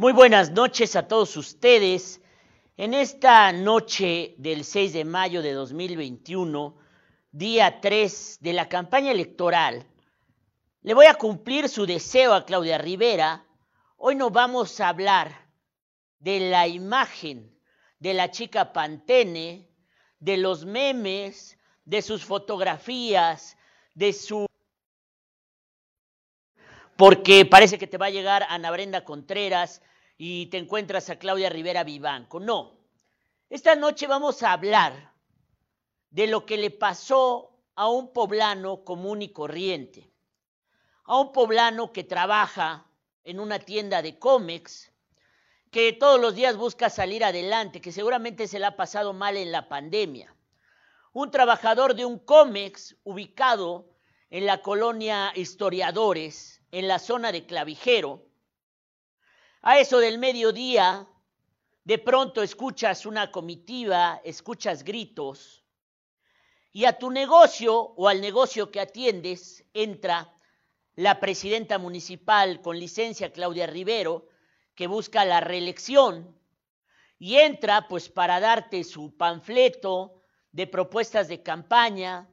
Muy buenas noches a todos ustedes. En esta noche del 6 de mayo de 2021, día 3 de la campaña electoral, le voy a cumplir su deseo a Claudia Rivera. Hoy nos vamos a hablar de la imagen de la chica Pantene, de los memes, de sus fotografías, de su porque parece que te va a llegar Ana Brenda Contreras y te encuentras a Claudia Rivera Vivanco. No, esta noche vamos a hablar de lo que le pasó a un poblano común y corriente, a un poblano que trabaja en una tienda de cómics, que todos los días busca salir adelante, que seguramente se le ha pasado mal en la pandemia. Un trabajador de un cómics ubicado en la colonia Historiadores, en la zona de Clavijero, a eso del mediodía, de pronto escuchas una comitiva, escuchas gritos, y a tu negocio o al negocio que atiendes entra la presidenta municipal con licencia, Claudia Rivero, que busca la reelección, y entra pues para darte su panfleto de propuestas de campaña,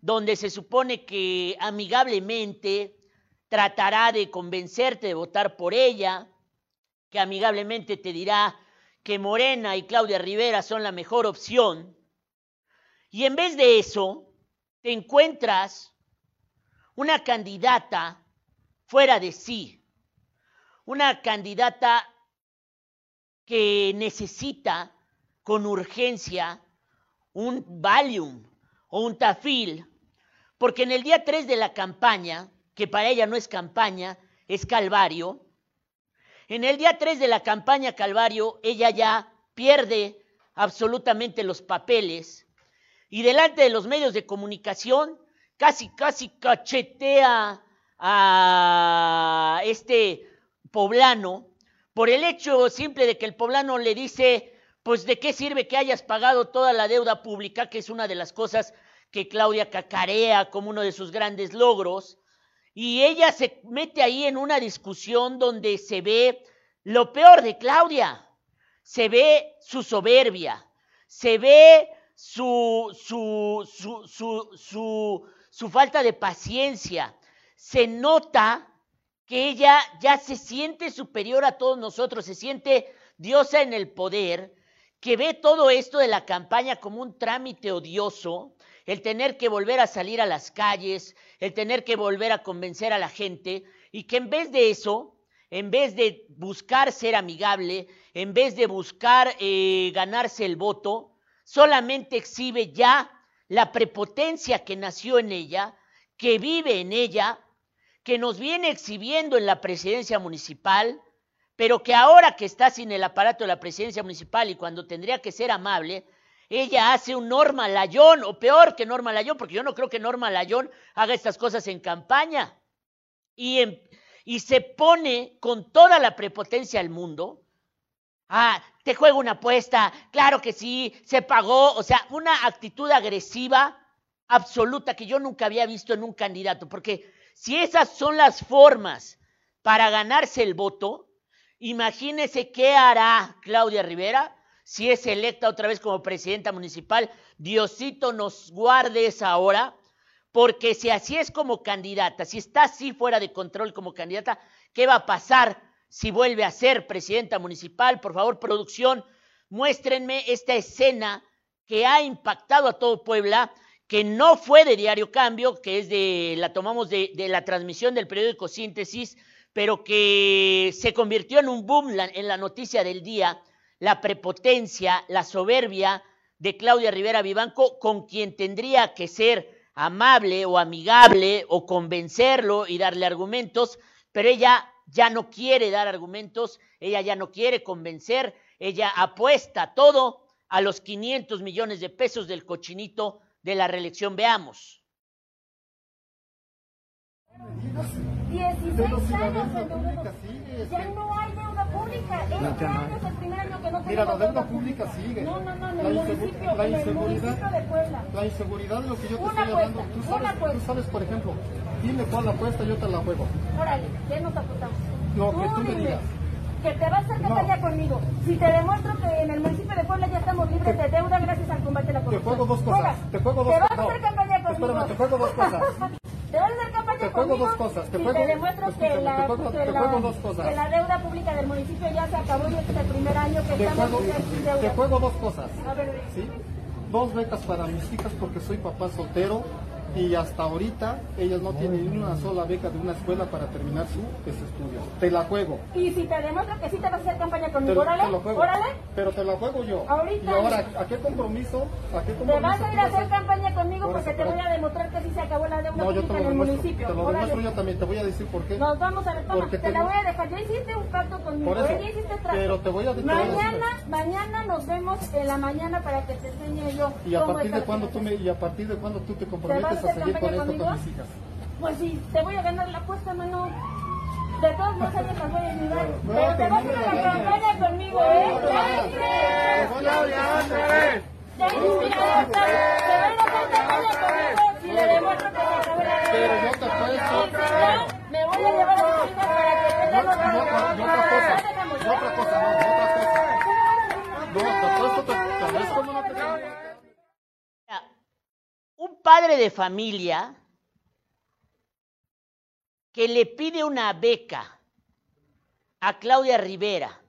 donde se supone que amigablemente tratará de convencerte de votar por ella, que amigablemente te dirá que Morena y Claudia Rivera son la mejor opción. Y en vez de eso, te encuentras una candidata fuera de sí, una candidata que necesita con urgencia un Valium o un Tafil, porque en el día 3 de la campaña que para ella no es campaña, es Calvario. En el día 3 de la campaña Calvario, ella ya pierde absolutamente los papeles y delante de los medios de comunicación casi, casi cachetea a este poblano por el hecho simple de que el poblano le dice, pues de qué sirve que hayas pagado toda la deuda pública, que es una de las cosas que Claudia cacarea como uno de sus grandes logros, y ella se mete ahí en una discusión donde se ve lo peor de Claudia. Se ve su soberbia, se ve su, su, su, su, falta de paciencia. Se nota que ella ya se siente superior a todos nosotros, se siente diosa en el poder, que ve todo esto de la campaña como un trámite odioso, el tener que volver a salir a las calles, el tener que volver a convencer a la gente y que en vez de eso, en vez de buscar ser amigable, en vez de buscar eh, ganarse el voto, solamente exhibe ya la prepotencia que nació en ella, que vive en ella, que nos viene exhibiendo en la presidencia municipal, pero que ahora que está sin el aparato de la presidencia municipal y cuando tendría que ser amable, ella hace un Norma Layón, o peor que Norma Layón, porque yo no creo que Norma Layón haga estas cosas en campaña. Y, y se pone con toda la prepotencia al mundo. Ah, te juego una apuesta, claro que sí, se pagó, o sea, una actitud agresiva absoluta que yo nunca había visto en un candidato, porque si esas son las formas para ganarse el voto, imagínese qué hará Claudia Rivera si es electa otra vez como presidenta municipal, Diosito nos guarde esa hora, porque si así es como candidata, si está así fuera de control como candidata, ¿qué va a pasar si vuelve a ser presidenta municipal? Por favor, producción, muéstrenme esta escena que ha impactado a todo Puebla, que no fue de Diario Cambio, que es de, la tomamos de, la transmisión del periódico Síntesis, pero que se convirtió en un boom en la noticia del día la prepotencia, la soberbia de Claudia Rivera Vivanco, con quien tendría que ser amable o amigable o convencerlo y darle argumentos, pero ella ya no quiere dar argumentos, ella ya no quiere convencer, ella apuesta todo a los 500 millones de pesos del cochinito de la reelección. Veamos. 16 años ya no hay pública. Este año es el primer año que no Mira, la deuda pública sigue. No, no, no, en la, el municipio, la el inseguridad, municipio de Puebla. La inseguridad de lo que yo te Una estoy hablando. apuesta, Tú una sabes, tú sabes, por ejemplo, dime cuál apuesta, yo te la juego. Órale, ¿qué nos apostamos? Lo que tú me dime. digas. que te vas a hacer campaña conmigo. Si te demuestro que en el municipio de Puebla ya estamos libres de deuda gracias al combate a la Te corrupción. juego dos cosas. Juegas. Te juego dos Te vas cosas. a hacer campaña conmigo. Espérame, te juego dos cosas. Te Te juego conmigo dos cosas, te si juego- te demuestro que escúchame, la, te juego- que te la- juego dos cosas. que la deuda pública del municipio ya se acabó y este es el primer año que Te estamos juego, sin te deuda. juego dos cosas. A ver, ¿sí? Dos becas para mis hijas porque soy papá soltero y hasta ahorita ellas no tienen ni una sola beca de una escuela para terminar su sus estudios. Te la juego. y si te demuestro que sí te vas a hacer campaña Te, conmigo, órale, te órale. Pero te la juego yo. Ahorita. Y ahora, ¿a qué compromiso? ¿A qué Te compromiso? vas a ir a hacer campaña conmigo Por porque te voy a demostrar que sí se acabó la deuda No, yo te pública lo en el municipio. Te lo demuestro yo también. Te voy a decir por qué. Nos vamos a ver, toma, te te la voy a dejar. Ya hiciste un pacto conmigo, ¿eh? Ya hiciste trato. pero te voy a- te Mañana, mañana nos vemos en la mañana para que te enseñe yo. ¿Y a partir de cuándo tú me, y a partir de cuándo tú te comprometes vas a con esto con mis hijas? Pues sí, te voy a ganar la apuesta, mano. De todos modos, las voy a ayudar. No, pero te vas a ir termina a la campaña conmigo, ¿eh? Ya Ya te voy a hacer campaña conmigo si le demuestro que se. Pero yo te no, me voy a llevar a mis hijas para que tengan otra otra, otra cosa, y otra cosa, no, otra cosa. No, te apuesto, no padre de familia que le pide una beca a Claudia Rivera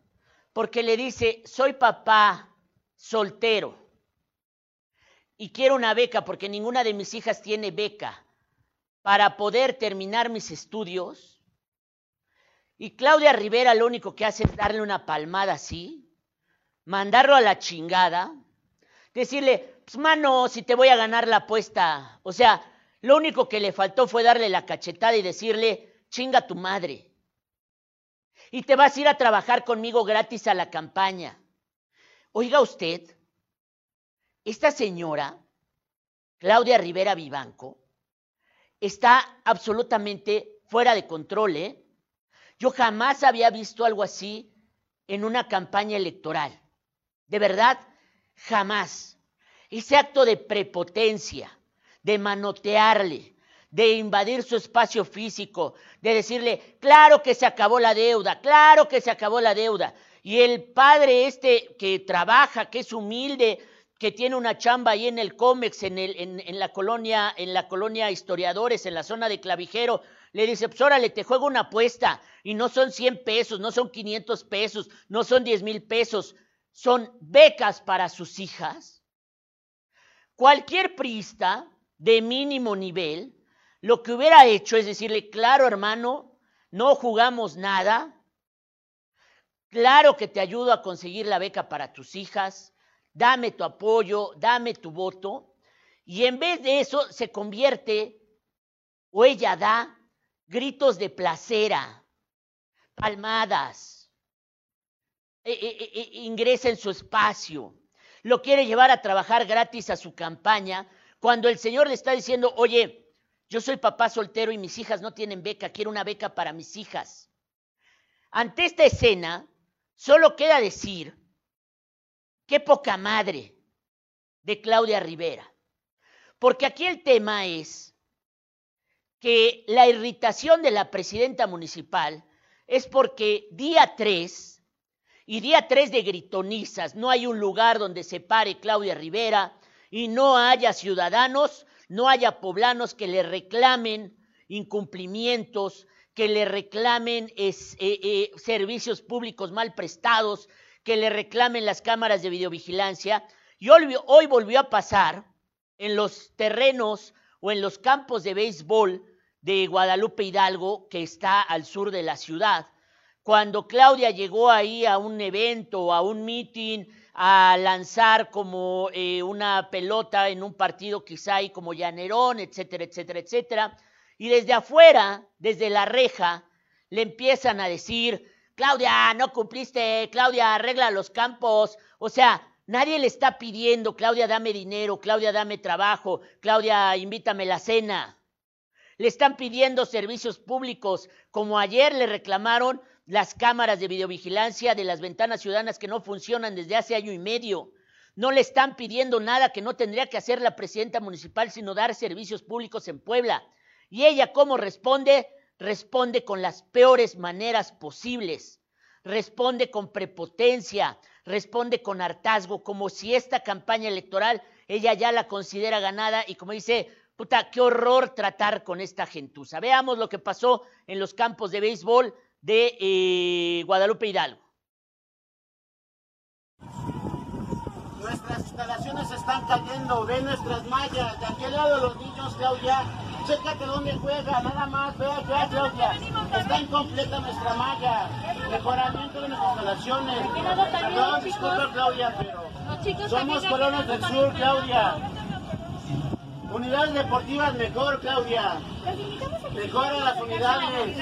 porque le dice, soy papá soltero y quiero una beca porque ninguna de mis hijas tiene beca para poder terminar mis estudios. Y Claudia Rivera lo único que hace es darle una palmada así, mandarlo a la chingada, decirle, pues mano, si te voy a ganar la apuesta. O sea, lo único que le faltó fue darle la cachetada y decirle, chinga tu madre. Y te vas a ir a trabajar conmigo gratis a la campaña. Oiga usted, esta señora, Claudia Rivera Vivanco, está absolutamente fuera de control, ¿eh? Yo jamás había visto algo así en una campaña electoral. De verdad, jamás. Ese acto de prepotencia, de manotearle, de invadir su espacio físico, de decirle, claro que se acabó la deuda, claro que se acabó la deuda. Y el padre este que trabaja, que es humilde, que tiene una chamba ahí en el Comex, en, la colonia, en la colonia Historiadores, en la zona de Clavijero, le dice, pues órale, te juego una apuesta, y no son 100 pesos, no son 500 pesos, no son 10 mil pesos, son becas para sus hijas. Cualquier priista de mínimo nivel, lo que hubiera hecho es decirle, claro hermano, no jugamos nada, claro que te ayudo a conseguir la beca para tus hijas, dame tu apoyo, dame tu voto, y en vez de eso se convierte, o ella da, gritos de placera, palmadas, e, e, e, ingresa en su espacio, lo quiere llevar a trabajar gratis a su campaña, cuando el Señor le está diciendo, oye, yo soy papá soltero y mis hijas no tienen beca, quiero una beca para mis hijas. Ante esta escena, solo queda decir, qué poca madre de Claudia Rivera. Porque aquí el tema es que la irritación de la presidenta municipal es porque día 3 y día 3 de gritonizas, no hay un lugar donde se pare Claudia Rivera y no haya ciudadanos, no haya poblanos que le reclamen incumplimientos, que le reclamen eh, eh, servicios públicos mal prestados, que le reclamen las cámaras de videovigilancia. Y hoy, hoy volvió a pasar en los terrenos o en los campos de béisbol de Guadalupe Hidalgo, que está al sur de la ciudad. Cuando Claudia llegó ahí a un evento, a un meeting, a lanzar como eh, una pelota en un partido quizá ahí como llanerón, etcétera, etcétera, etcétera. Y desde afuera, desde la reja, le empiezan a decir, Claudia, no cumpliste, Claudia, arregla los campos. O sea, nadie le está pidiendo, Claudia, dame dinero, Claudia, dame trabajo, Claudia, invítame la cena. Le están pidiendo servicios públicos, como ayer le reclamaron las cámaras de videovigilancia de las ventanas ciudadanas que no funcionan desde hace año y medio. No le están pidiendo nada que no tendría que hacer la presidenta municipal, sino dar servicios públicos en Puebla. Y ella, ¿cómo responde? Responde con las peores maneras posibles. responde con prepotencia, responde con hartazgo, como si esta campaña electoral ella ya la considera ganada y como dice, puta, qué horror tratar con esta gentuza. Veamos lo que pasó en los campos de béisbol de eh, Guadalupe Hidalgo. Nuestras instalaciones están cayendo, ve nuestras mallas, de aquel lado los niños, Claudia, chécate dónde juega, nada más, ve allá, Claudia, está incompleta nuestra malla, mejoramiento de nuestras instalaciones. Perdón, disculpa, Claudia, pero somos colonos del sur, Claudia. Unidades deportivas mejor, Claudia. Mejora las unidades.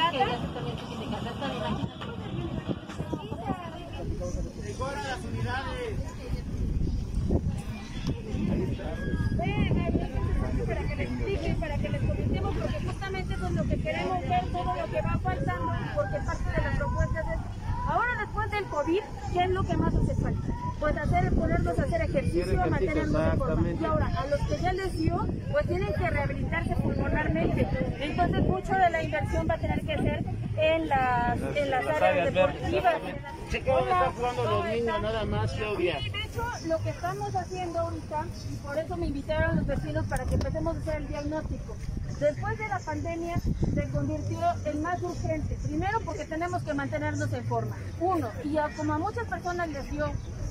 Mejora las unidades. para que les explique, para que les comentemos, porque justamente eso es lo que queremos ver, todo lo que va faltando, porque parte de las propuestas es, después del COVID, ¿qué es lo que más hace falta? Pues hacer, ponerlos a hacer ejercicio, mantenernos en forma. Y ahora, a los que ya les dio, pues tienen que rehabilitarse pulmonarmente. Entonces, mucho de la inversión va a tener que ser en las, en las áreas deportivas. Checa dónde están jugando los niños, nada más, Claudia. Sí, de hecho, lo que estamos haciendo ahorita, y por eso me invitaron los vecinos para que empecemos a hacer el diagnóstico. Después de la pandemia se convirtió en más urgente. Primero porque tenemos que mantenernos en forma. Uno, y como a muchas personas les dio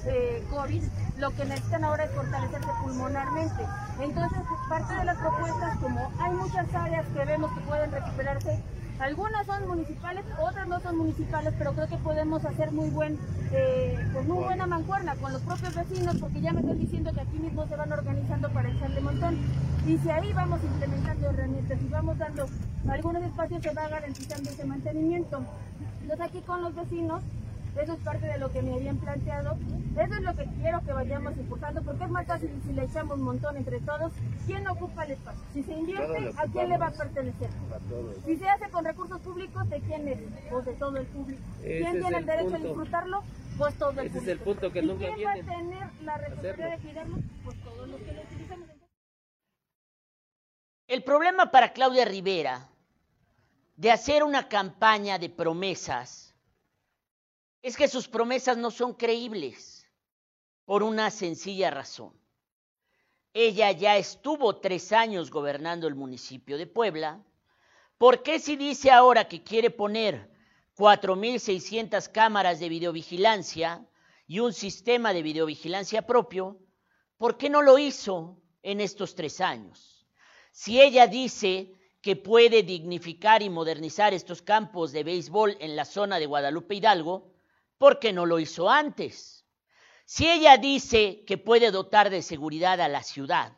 eh, COVID, lo que necesitan ahora es fortalecerse pulmonarmente. Entonces, parte de las propuestas, como hay muchas áreas que vemos que pueden recuperarse, algunas son municipales, otras no son municipales, pero creo que podemos hacer muy buen, eh, pues muy buena mancuerna con los propios vecinos, porque ya me están diciendo que aquí mismo se van organizando para echarle montón. Y si ahí vamos implementando herramientas y vamos dando algunos espacios, se va garantizando ese mantenimiento. Entonces aquí con los vecinos, eso es parte de lo que me habían planteado. Eso es lo que quiero que vayamos impulsando, porque es más fácil si le echamos un montón entre todos. ¿Quién ocupa el espacio? Si se invierte, ¿a quién le va a pertenecer? Si se hace con recursos públicos, ¿de quién es? Pues de todo el público. ¿Quién tiene el el derecho a disfrutarlo? Pues todo el Ese es público. el punto que ¿Y nunca quién va a tener la responsabilidad de cuidarlo? Pues todos los que lo utilizamos. El problema para Claudia Rivera de hacer una campaña de promesas es que sus promesas no son creíbles por una sencilla razón. Ella ya estuvo tres años gobernando el municipio de Puebla. ¿Por qué si dice ahora que quiere poner 4.600 cámaras de videovigilancia y un sistema de videovigilancia propio? ¿Por qué no lo hizo en estos tres años? Si ella dice que puede dignificar y modernizar estos campos de béisbol en la zona de Guadalupe Hidalgo, ¿por qué no lo hizo antes? Si ella dice que puede dotar de seguridad a la ciudad,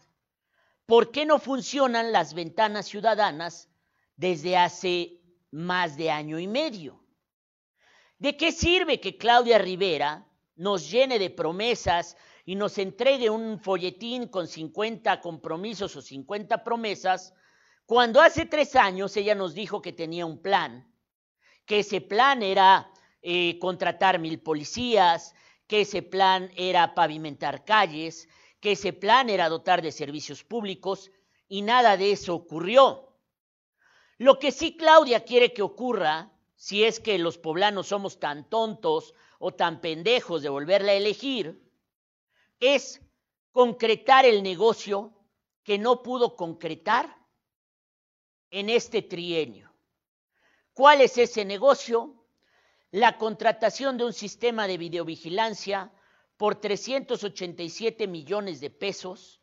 ¿por qué no funcionan las ventanas ciudadanas desde hace más de año y medio? ¿De qué sirve que Claudia Rivera nos llene de promesas y nos entregue un folletín con 50 compromisos o 50 promesas, cuando hace tres años ella nos dijo que tenía un plan, que ese plan era eh, contratar mil policías, que ese plan era pavimentar calles, que ese plan era dotar de servicios públicos, y nada de eso ocurrió. Lo que sí Claudia quiere que ocurra, si es que los poblanos somos tan tontos o tan pendejos de volverla a elegir, es concretar el negocio que no pudo concretar en este trienio. ¿Cuál es ese negocio? La contratación de un sistema de videovigilancia por 387 millones de pesos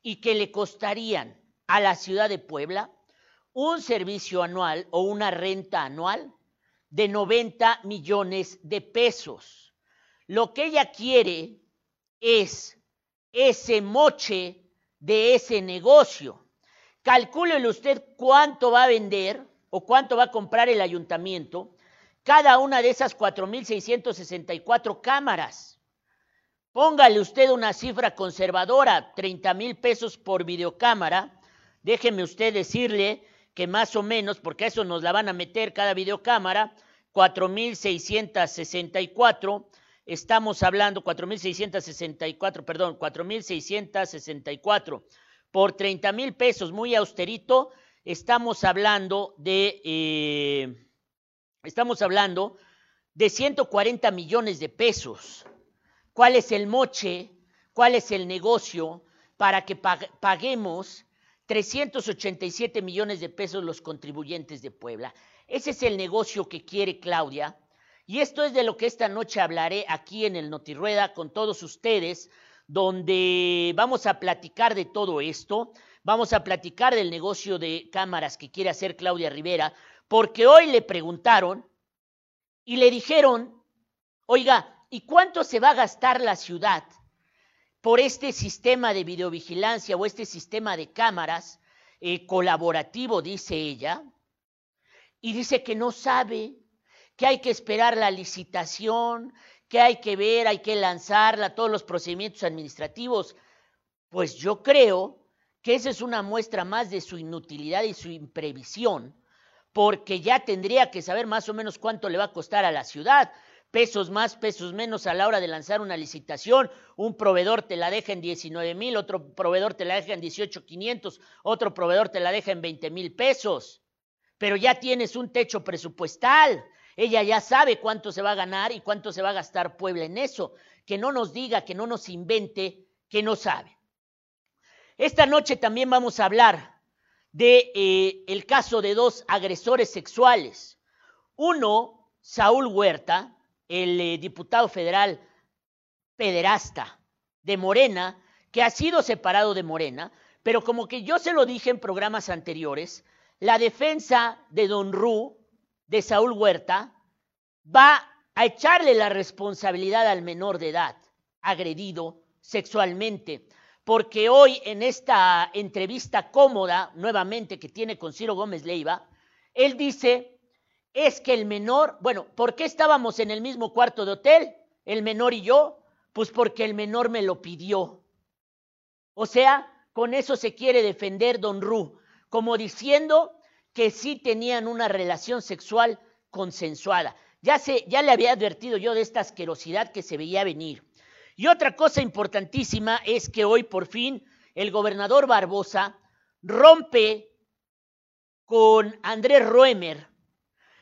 y que le costarían a la ciudad de Puebla un servicio anual o una renta anual de 90 millones de pesos. Lo que ella quiere es ese moche de ese negocio. Calcúlele usted cuánto va a vender o cuánto va a comprar el ayuntamiento cada una de esas 4.664 cámaras. Póngale usted una cifra conservadora, 30 mil pesos por videocámara. Déjeme usted decirle que más o menos, porque eso nos la van a meter cada videocámara, 4.664 estamos hablando 4.664, perdón, 4.664 por 30 mil pesos, muy austerito, estamos hablando de, eh, estamos hablando de 140 millones de pesos. ¿Cuál es el moche? ¿Cuál es el negocio para que paguemos 387 millones de pesos los contribuyentes de Puebla? Ese es el negocio que quiere Claudia. Y esto es de lo que esta noche hablaré aquí en el Notirrueda con todos ustedes, donde vamos a platicar de todo esto. Vamos a platicar del negocio de cámaras que quiere hacer Claudia Rivera, porque hoy le preguntaron y le dijeron, oiga, ¿y cuánto se va a gastar la ciudad por este sistema de videovigilancia o este sistema de cámaras eh, colaborativo, dice ella? Y dice que no sabe, que hay que esperar la licitación, que hay que ver, hay que lanzarla, todos los procedimientos administrativos. Pues yo creo que esa es una muestra más de su inutilidad y su imprevisión porque ya tendría que saber más o menos cuánto le va a costar a la ciudad. Pesos más, pesos menos a la hora de lanzar una licitación. Un proveedor te la deja en 19 mil, otro proveedor te la deja en 18,500, otro proveedor te la deja en 20 mil pesos. Pero ya tienes un techo presupuestal. Ella ya sabe cuánto se va a ganar y cuánto se va a gastar Puebla en eso. Que no nos diga, que no nos invente, que no sabe. Esta noche también vamos a hablar de eh, el caso de dos agresores sexuales. Uno, Saúl Huerta, el eh, diputado federal pederasta de Morena, que ha sido separado de Morena, pero como que yo se lo dije en programas anteriores, la defensa de Don Ru, de Saúl Huerta, va a echarle la responsabilidad al menor de edad agredido sexualmente porque hoy en esta entrevista cómoda, nuevamente que tiene con Ciro Gómez Leiva, él dice, es que el menor, bueno, ¿por qué estábamos en el mismo cuarto de hotel, el menor y yo? Pues porque el menor me lo pidió. O sea, con eso se quiere defender don Ru, como diciendo que sí tenían una relación sexual consensuada. Ya, se, ya le había advertido yo de esta asquerosidad que se veía venir. Y otra cosa importantísima es que hoy por fin el gobernador Barbosa rompe con Andrés Roemer,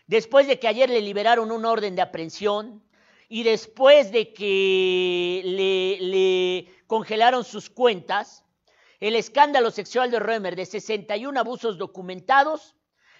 después de que ayer le liberaron un orden de aprehensión y después de que le, le congelaron sus cuentas, el escándalo sexual de Roemer de 61 abusos documentados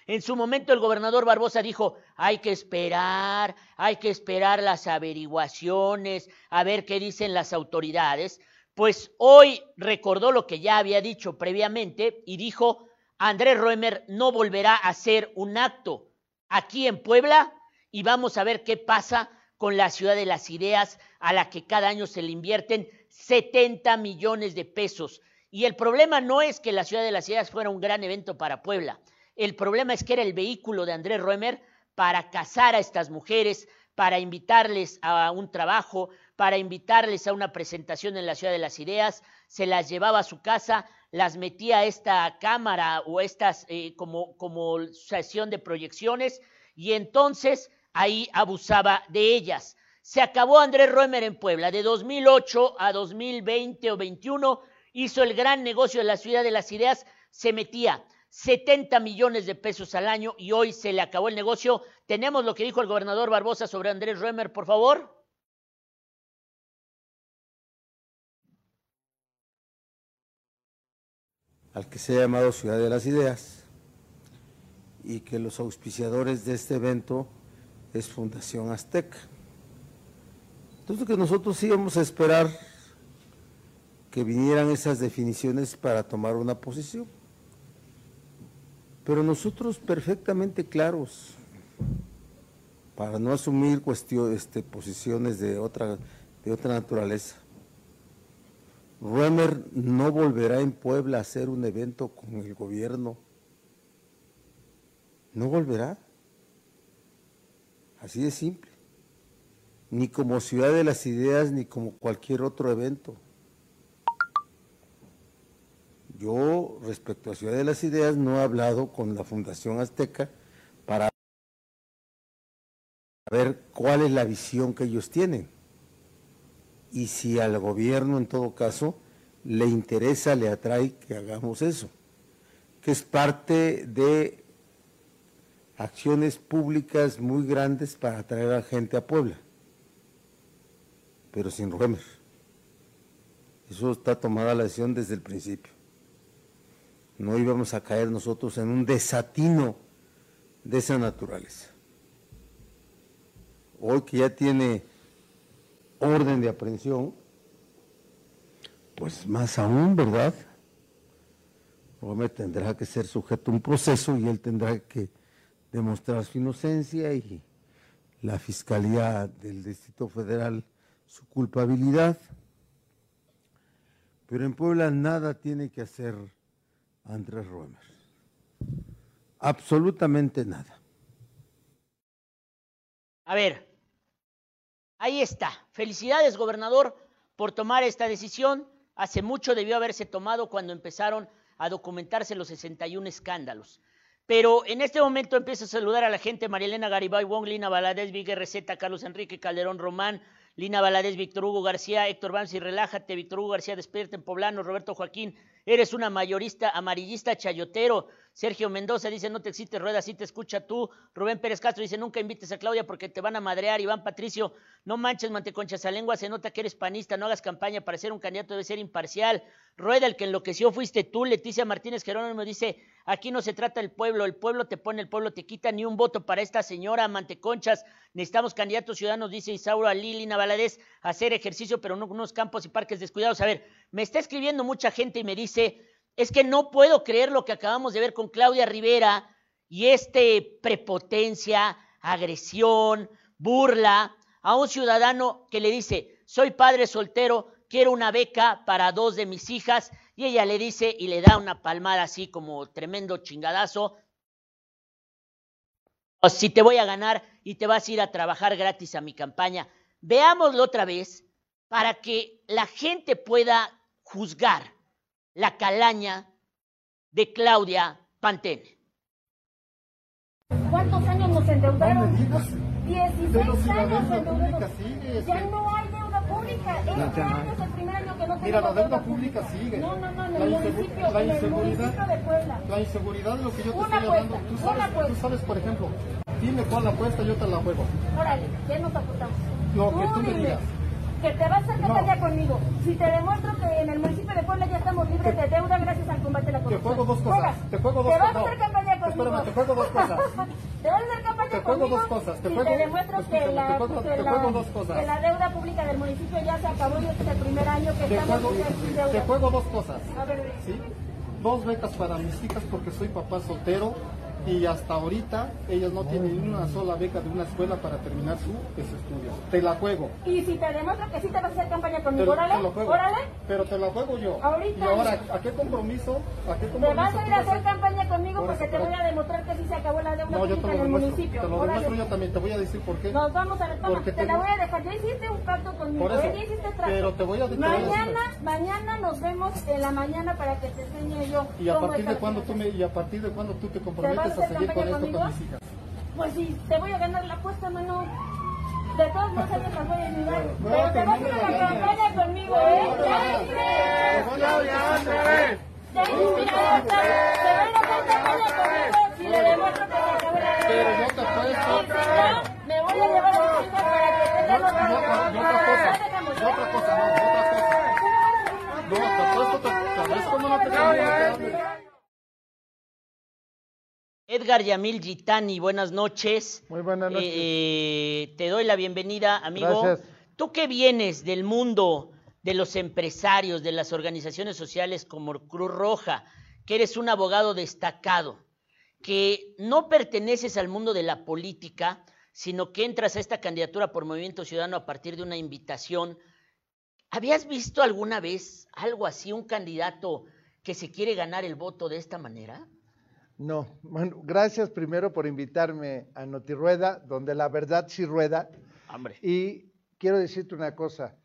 en su momento el gobernador Barbosa dijo, hay que esperar, hay que esperar las averiguaciones, a ver qué dicen las autoridades. Pues hoy recordó lo que ya había dicho previamente y dijo, Andrés Roemer no volverá a hacer un acto aquí en Puebla y vamos a ver qué pasa con la ciudad de las ideas a la que cada año se le invierten 70 millones de pesos. Y el problema no es que la ciudad de las ideas fuera un gran evento para Puebla. El problema es que era el vehículo de Andrés Roemer para casar a estas mujeres, para invitarles a un trabajo, para invitarles a una presentación en la Ciudad de las Ideas, se las llevaba a su casa, las metía a esta cámara o estas eh, como, como sesión de proyecciones y entonces ahí abusaba de ellas. Se acabó Andrés Roemer en Puebla. De 2008 a 2020 o 21 hizo el gran negocio de la Ciudad de las Ideas, se metía 70 millones de pesos al año y hoy se le acabó el negocio. Tenemos lo que dijo el gobernador Barbosa sobre Andrés Römer, por favor. Al que se ha llamado Ciudad de las Ideas y que los auspiciadores de este evento es Fundación Azteca. Entonces que nosotros íbamos a esperar que vinieran esas definiciones para tomar una posición. Pero nosotros perfectamente claros, para no asumir cuestiones, este, posiciones de otra, de otra naturaleza. Römer no volverá en Puebla a hacer un evento con el gobierno. No volverá. Así de simple. Ni como Ciudad de las Ideas, ni como cualquier otro evento. Yo, respecto a Ciudad de las Ideas, no he hablado con la Fundación Azteca para ver cuál es la visión que ellos tienen. Y si al gobierno, en todo caso, le interesa, le atrae que hagamos eso, que es parte de acciones públicas muy grandes para atraer a gente a Puebla, pero sin Roemer. Eso está tomada la decisión desde el principio. No íbamos a caer nosotros en un desatino de esa naturaleza. Hoy que ya tiene orden de aprehensión, pues más aún, ¿verdad? Tendrá que ser sujeto a un proceso y él tendrá que demostrar su inocencia y la Fiscalía del Distrito Federal su culpabilidad. Pero en Puebla nada tiene que hacer Andrés Romer. Absolutamente nada. A ver, ahí está. Felicidades, gobernador, por tomar esta decisión. Hace mucho debió haberse tomado cuando empezaron a documentarse los 61 escándalos. Pero en este momento empiezo a saludar a la gente, Marielena Garibay Wong, Lina Valadez, Vigue Receta, Carlos Enrique Calderón Román, Lina Valadez, Víctor Hugo García, Héctor Bansi, relájate, Víctor Hugo García, despierta en Poblano, Roberto Joaquín, eres una mayorista, amarillista, chayotero, Sergio Mendoza dice, no te existe rueda, sí te escucha tú. Rubén Pérez Castro dice, nunca invites a Claudia porque te van a madrear. Iván Patricio, no manches manteconchas a lengua, se nota que eres panista, no hagas campaña para ser un candidato, debe ser imparcial. Rueda, el que enloqueció fuiste tú. Leticia Martínez Jerónimo dice, aquí no se trata del pueblo, el pueblo te pone, el pueblo te quita, ni un voto para esta señora Manteconchas. Necesitamos candidatos ciudadanos, dice Isauro Alili Valadez, hacer ejercicio, pero no unos campos y parques descuidados. A ver, me está escribiendo mucha gente y me dice, es que no puedo creer lo que acabamos de ver con Claudia Rivera y este prepotencia, agresión, burla a un ciudadano que le dice, soy padre soltero, quiero una beca para dos de mis hijas, y ella le dice y le da una palmada así como tremendo chingadazo, o si te voy a ganar y te vas a ir a trabajar gratis a mi campaña. Veámoslo otra vez para que la gente pueda juzgar la calaña de Claudia Pantene. ¿Cuántos años nos endeudaron? 16 años endeudados. Ya no hay deuda pública. Este año es el primer año que no Mira, la deuda pública sigue. No, no, no, en la municipio, la en el inseguridad, municipio de Puebla. la inseguridad es lo que yo te Una estoy hablando. apuesta, Tú una sabes, tú sabes, por ejemplo, dime cuál apuesta, yo te la juego. Órale, ¿qué nos apostamos? Lo que tú me digas. Que te vas a hacer No. campaña conmigo. Si te demuestro que en el municipio de Puebla ya estamos libres de deuda gracias al combate a la Te corrupción. juego dos cosas. Juegas. Te juego dos Te vas cosas. a hacer campaña conmigo. Espérame, te juego dos cosas. te vas a hacer campaña Te juego conmigo dos cosas, te si juego- te demuestro que la, te juego- que te la- juego dos cosas. que la deuda pública del municipio ya se acabó y este es el primer año que Te estamos juego, sin deuda. te juego dos cosas. A ver, ¿sí? Dos becas para mis hijas porque soy papá soltero y hasta ahorita ellas no tienen ni una sola beca de una escuela para terminar su pues, estudio. Te la juego. y si te demuestro que sí te vas a hacer campaña Te, conmigo, órale, te órale. Pero te la juego yo. Ahorita. Y ahora, ¿a qué compromiso? ¿A qué Te compromiso? vas a ir a hacer campaña conmigo Por porque te voy a demostrar que sí se acabó la deuda No, yo te pública lo en el municipio. Te lo Órale. demuestro yo también. Te voy a decir por qué. Nos vamos a. Porque Te te- la voy a dejar. Ya hiciste un pacto conmigo. Por eso. Ya hiciste trato. Pero te voy a- te voy a decir- Mañana, mañana nos vemos en la mañana para que te enseñe yo. ¿Y a partir de cuándo tú me, y a partir de cuándo tú te ¿Te vas a a hacer seguir con campaña esto conmigo? con mis hijas? Pues sí, te voy a ganar la apuesta, mano. De todos modos, las voy a ayudar. Pero te vas a ir a la campaña conmigo, ¿eh? Ya. Ya hice, ya a campaña conmigo si le demuestro que la. Pero yo te no, me voy a llevar a mis hijas para que tengan No, otra no, no, no, otra cosa. No, otra cosa, no, otra cosa. No, te apuesto, te, te ves como no te. Edgar Yamil Gitani, buenas noches. Muy buenas noches. Eh, te doy la bienvenida, amigo. Gracias. Tú que vienes del mundo de los empresarios, de las organizaciones sociales como Cruz Roja, que eres un abogado destacado, que no perteneces al mundo de la política, sino que entras a esta candidatura por Movimiento Ciudadano a partir de una invitación. ¿Habías visto alguna vez algo así, un candidato que se quiere ganar el voto de esta manera? No, bueno, gracias primero por invitarme a Notirueda, donde la verdad sí rueda. Hombre. Y quiero decirte una cosa,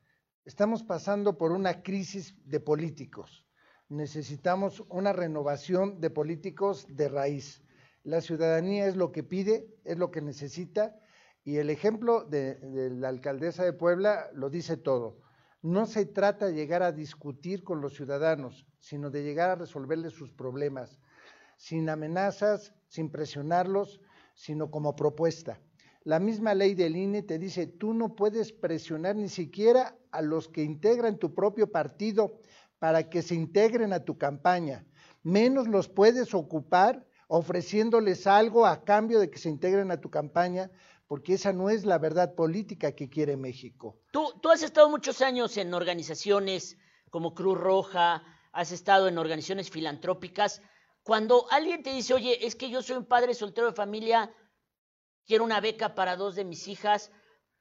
estamos pasando por una crisis de políticos. Necesitamos una renovación de políticos de raíz. La ciudadanía es lo que pide, es lo que necesita, y el ejemplo de, de la alcaldesa de Puebla lo dice todo. No se trata de llegar a discutir con los ciudadanos, sino de llegar a resolverles sus problemas, sin amenazas, sin presionarlos, sino como propuesta. La misma ley del INE te dice, tú no puedes presionar ni siquiera a los que integran tu propio partido para que se integren a tu campaña, menos los puedes ocupar ofreciéndoles algo a cambio de que se integren a tu campaña, porque esa no es la verdad política que quiere México. Tú, tú has estado muchos años en organizaciones como Cruz Roja, has estado en organizaciones filantrópicas. Cuando alguien te dice, oye, es que yo soy un padre soltero de familia, quiero una beca para dos de mis hijas,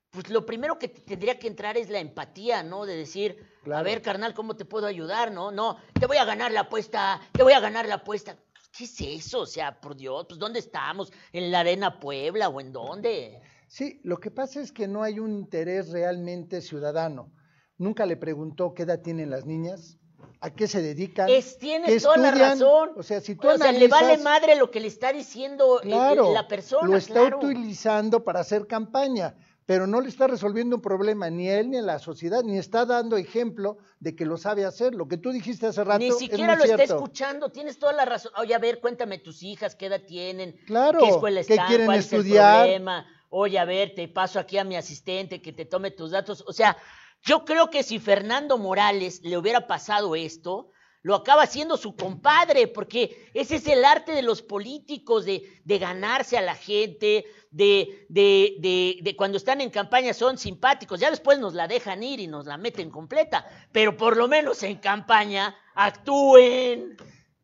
pues lo primero que tendría que entrar es la empatía, ¿no? De decir, a ver, carnal, ¿cómo te puedo ayudar? No, no, te voy a ganar la apuesta, te voy a ganar la apuesta. ¿Qué es eso? O sea, por Dios, pues ¿dónde estamos? ¿En la Arena Puebla o en dónde? Sí, lo que pasa es que no hay un interés realmente ciudadano. Nunca le preguntó qué edad tienen las niñas, a qué se dedican. Es, tiene toda la razón. O sea, si tú o sea, le vale madre lo que le está diciendo eh, eh, la persona. Lo está utilizando para hacer campaña, pero no le está resolviendo un problema ni a él ni a la sociedad, ni está dando ejemplo de que lo sabe hacer. Lo que tú dijiste hace rato. Ni siquiera lo está escuchando, tienes toda la razón. Oye, a ver, cuéntame tus hijas, qué edad tienen, claro, qué escuela están, ¿qué quieren cuál estudiar? es el problema. Oye, a ver, te paso aquí a mi asistente que te tome tus datos. O sea, yo creo que si Fernando Morales le hubiera pasado esto, lo acaba haciendo su compadre, porque ese es el arte de los políticos, de, ganarse a la gente, de, de, de, cuando están en campaña son simpáticos, ya después nos la dejan ir y nos la meten completa, pero por lo menos en campaña actúen.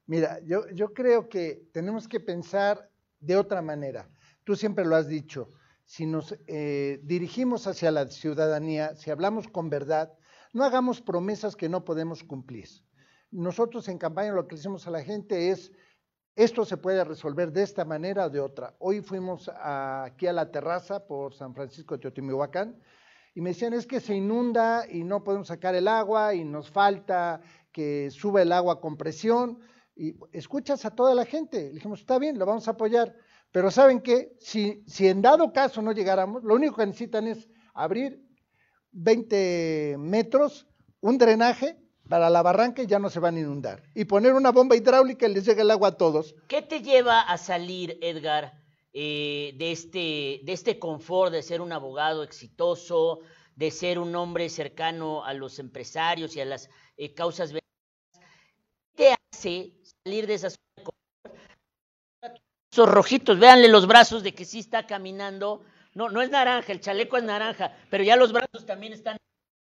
Mira, yo creo que tenemos que pensar de otra manera. Tú siempre lo has dicho, si nos eh, dirigimos hacia la ciudadanía, si hablamos con verdad, no hagamos promesas que no podemos cumplir. Nosotros en campaña lo que le decimos a la gente es, esto se puede resolver de esta manera o de otra. Hoy fuimos aquí a la terraza por San Francisco de Teotihuacán y me decían, es que se inunda y no podemos sacar el agua y nos falta que suba el agua con presión. Y escuchas a toda la gente. Le dijimos, está bien, lo vamos a apoyar. Pero ¿saben qué? Si, si en dado caso no llegáramos, lo único que necesitan es abrir 20 metros, un drenaje para la barranca y ya no se van a inundar. Y poner una bomba hidráulica y les llega el agua a todos. ¿Qué te lleva a salir, Edgar, eh, de, este, de este confort de ser un abogado exitoso, de ser un hombre cercano a los empresarios y a las eh, causas? ¿Qué te hace salir de esas esos rojitos, véanle los brazos de que sí está caminando. No, no es naranja, el chaleco es naranja, pero ya los brazos también están.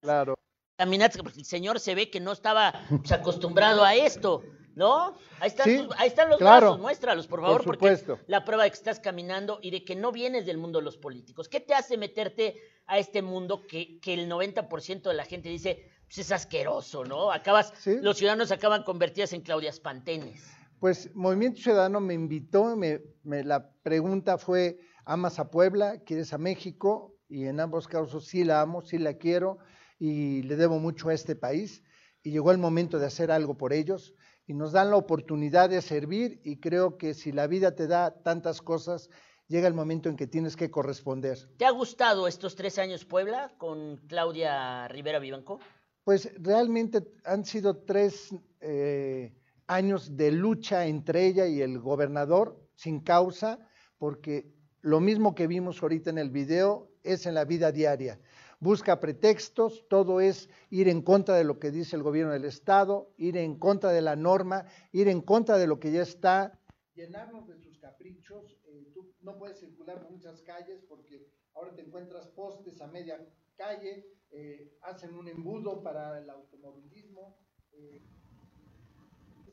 Claro. Porque el señor se ve que no estaba pues, acostumbrado a esto, ¿no? Ahí están, ahí están los brazos, muéstralos, por favor, porque la prueba de que estás caminando y de que no vienes del mundo de los políticos. ¿Qué te hace meterte a este mundo que, que el 90% de la gente dice, pues es asqueroso, ¿no? Acabas, los ciudadanos acaban convertidos en Claudias Pantenes. Pues Movimiento Ciudadano me invitó, me, la pregunta fue, ¿amas a Puebla? ¿Quieres a México? Y en ambos casos sí la amo, sí la quiero y le debo mucho a este país. Y llegó el momento de hacer algo por ellos y nos dan la oportunidad de servir y creo que si la vida te da tantas cosas, llega el momento en que tienes que corresponder. ¿Te ha gustado estos tres años Puebla con Claudia Rivera Vivanco? Pues realmente han sido tres... Eh, años de lucha entre ella y el gobernador sin causa, porque lo mismo que vimos ahorita en el video es en la vida diaria. Busca pretextos, todo es ir en contra de lo que dice el gobierno del Estado, ir en contra de la norma, ir en contra de lo que ya está. Llenarnos de sus caprichos. Eh, tú no puedes circular por muchas calles porque ahora te encuentras postes a media calle, eh, hacen un embudo para el automovilismo. Eh,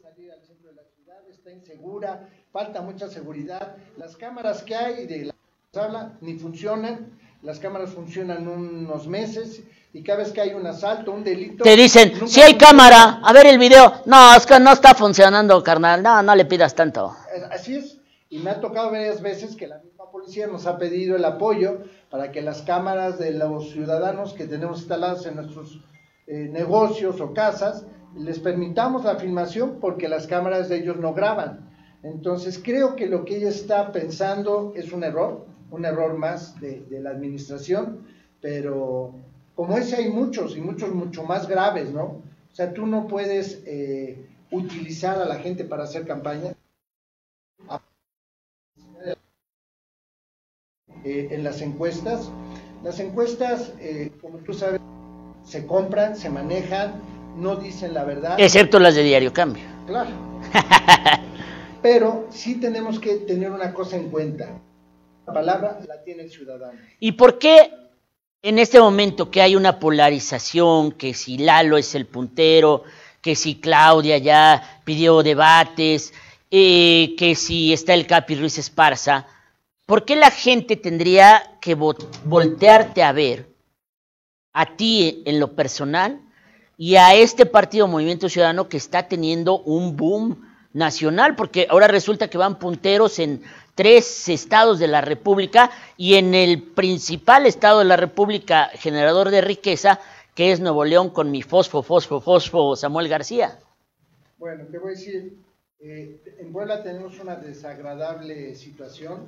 salir al centro de la ciudad, está insegura, falta mucha seguridad. Las cámaras que hay de la que habla ni funcionan, las cámaras funcionan unos meses y cada vez que hay un asalto, un delito... Te dicen, si hay cámara, a ver el video. No, es que no está funcionando, carnal, no, no le pidas tanto. Así es, y me ha tocado varias veces que la misma policía nos ha pedido el apoyo para que las cámaras de los ciudadanos que tenemos instaladas en nuestros eh, negocios o casas les permitamos la filmación porque las cámaras de ellos no graban. Entonces creo que lo que ella está pensando es un error, un error más de, la administración, pero como ese hay muchos y muchos mucho más graves, ¿no? O sea, tú no puedes eh, utilizar a la gente para hacer campaña eh, en las encuestas. Las encuestas, eh, como tú sabes, se compran, se manejan, no dicen la verdad. Excepto las de Diario Cambio. Claro. Pero sí tenemos que tener una cosa en cuenta. La palabra la tiene el ciudadano. ¿Y por qué en este momento que hay una polarización, que si Lalo es el puntero, que si Claudia ya pidió debates, eh, que si está el Capi Ruiz Esparza, ¿por qué la gente tendría que voltearte a ver a ti en lo personal y a este partido Movimiento Ciudadano que está teniendo un boom nacional? Porque ahora resulta que van punteros en tres estados de la República y en el principal estado de la República generador de riqueza, que es Nuevo León con mi fosfo, fosfo, fosfo Samuel García. Bueno, te voy a decir, eh, en Puebla tenemos una desagradable situación.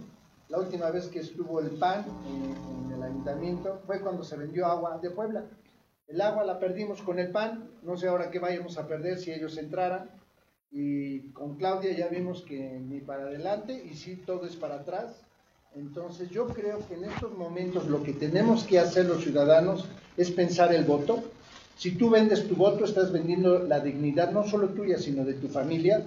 La última vez que estuvo el PAN en, el ayuntamiento fue cuando se vendió agua de Puebla. El agua la perdimos con el PAN, no sé ahora qué vayamos a perder si ellos entraran. Y con Claudia ya vimos que ni para adelante y sí todo es para atrás. Entonces yo creo que en estos momentos lo que tenemos que hacer los ciudadanos es pensar el voto. Si tú vendes tu voto, estás vendiendo la dignidad no solo tuya, sino de tu familia.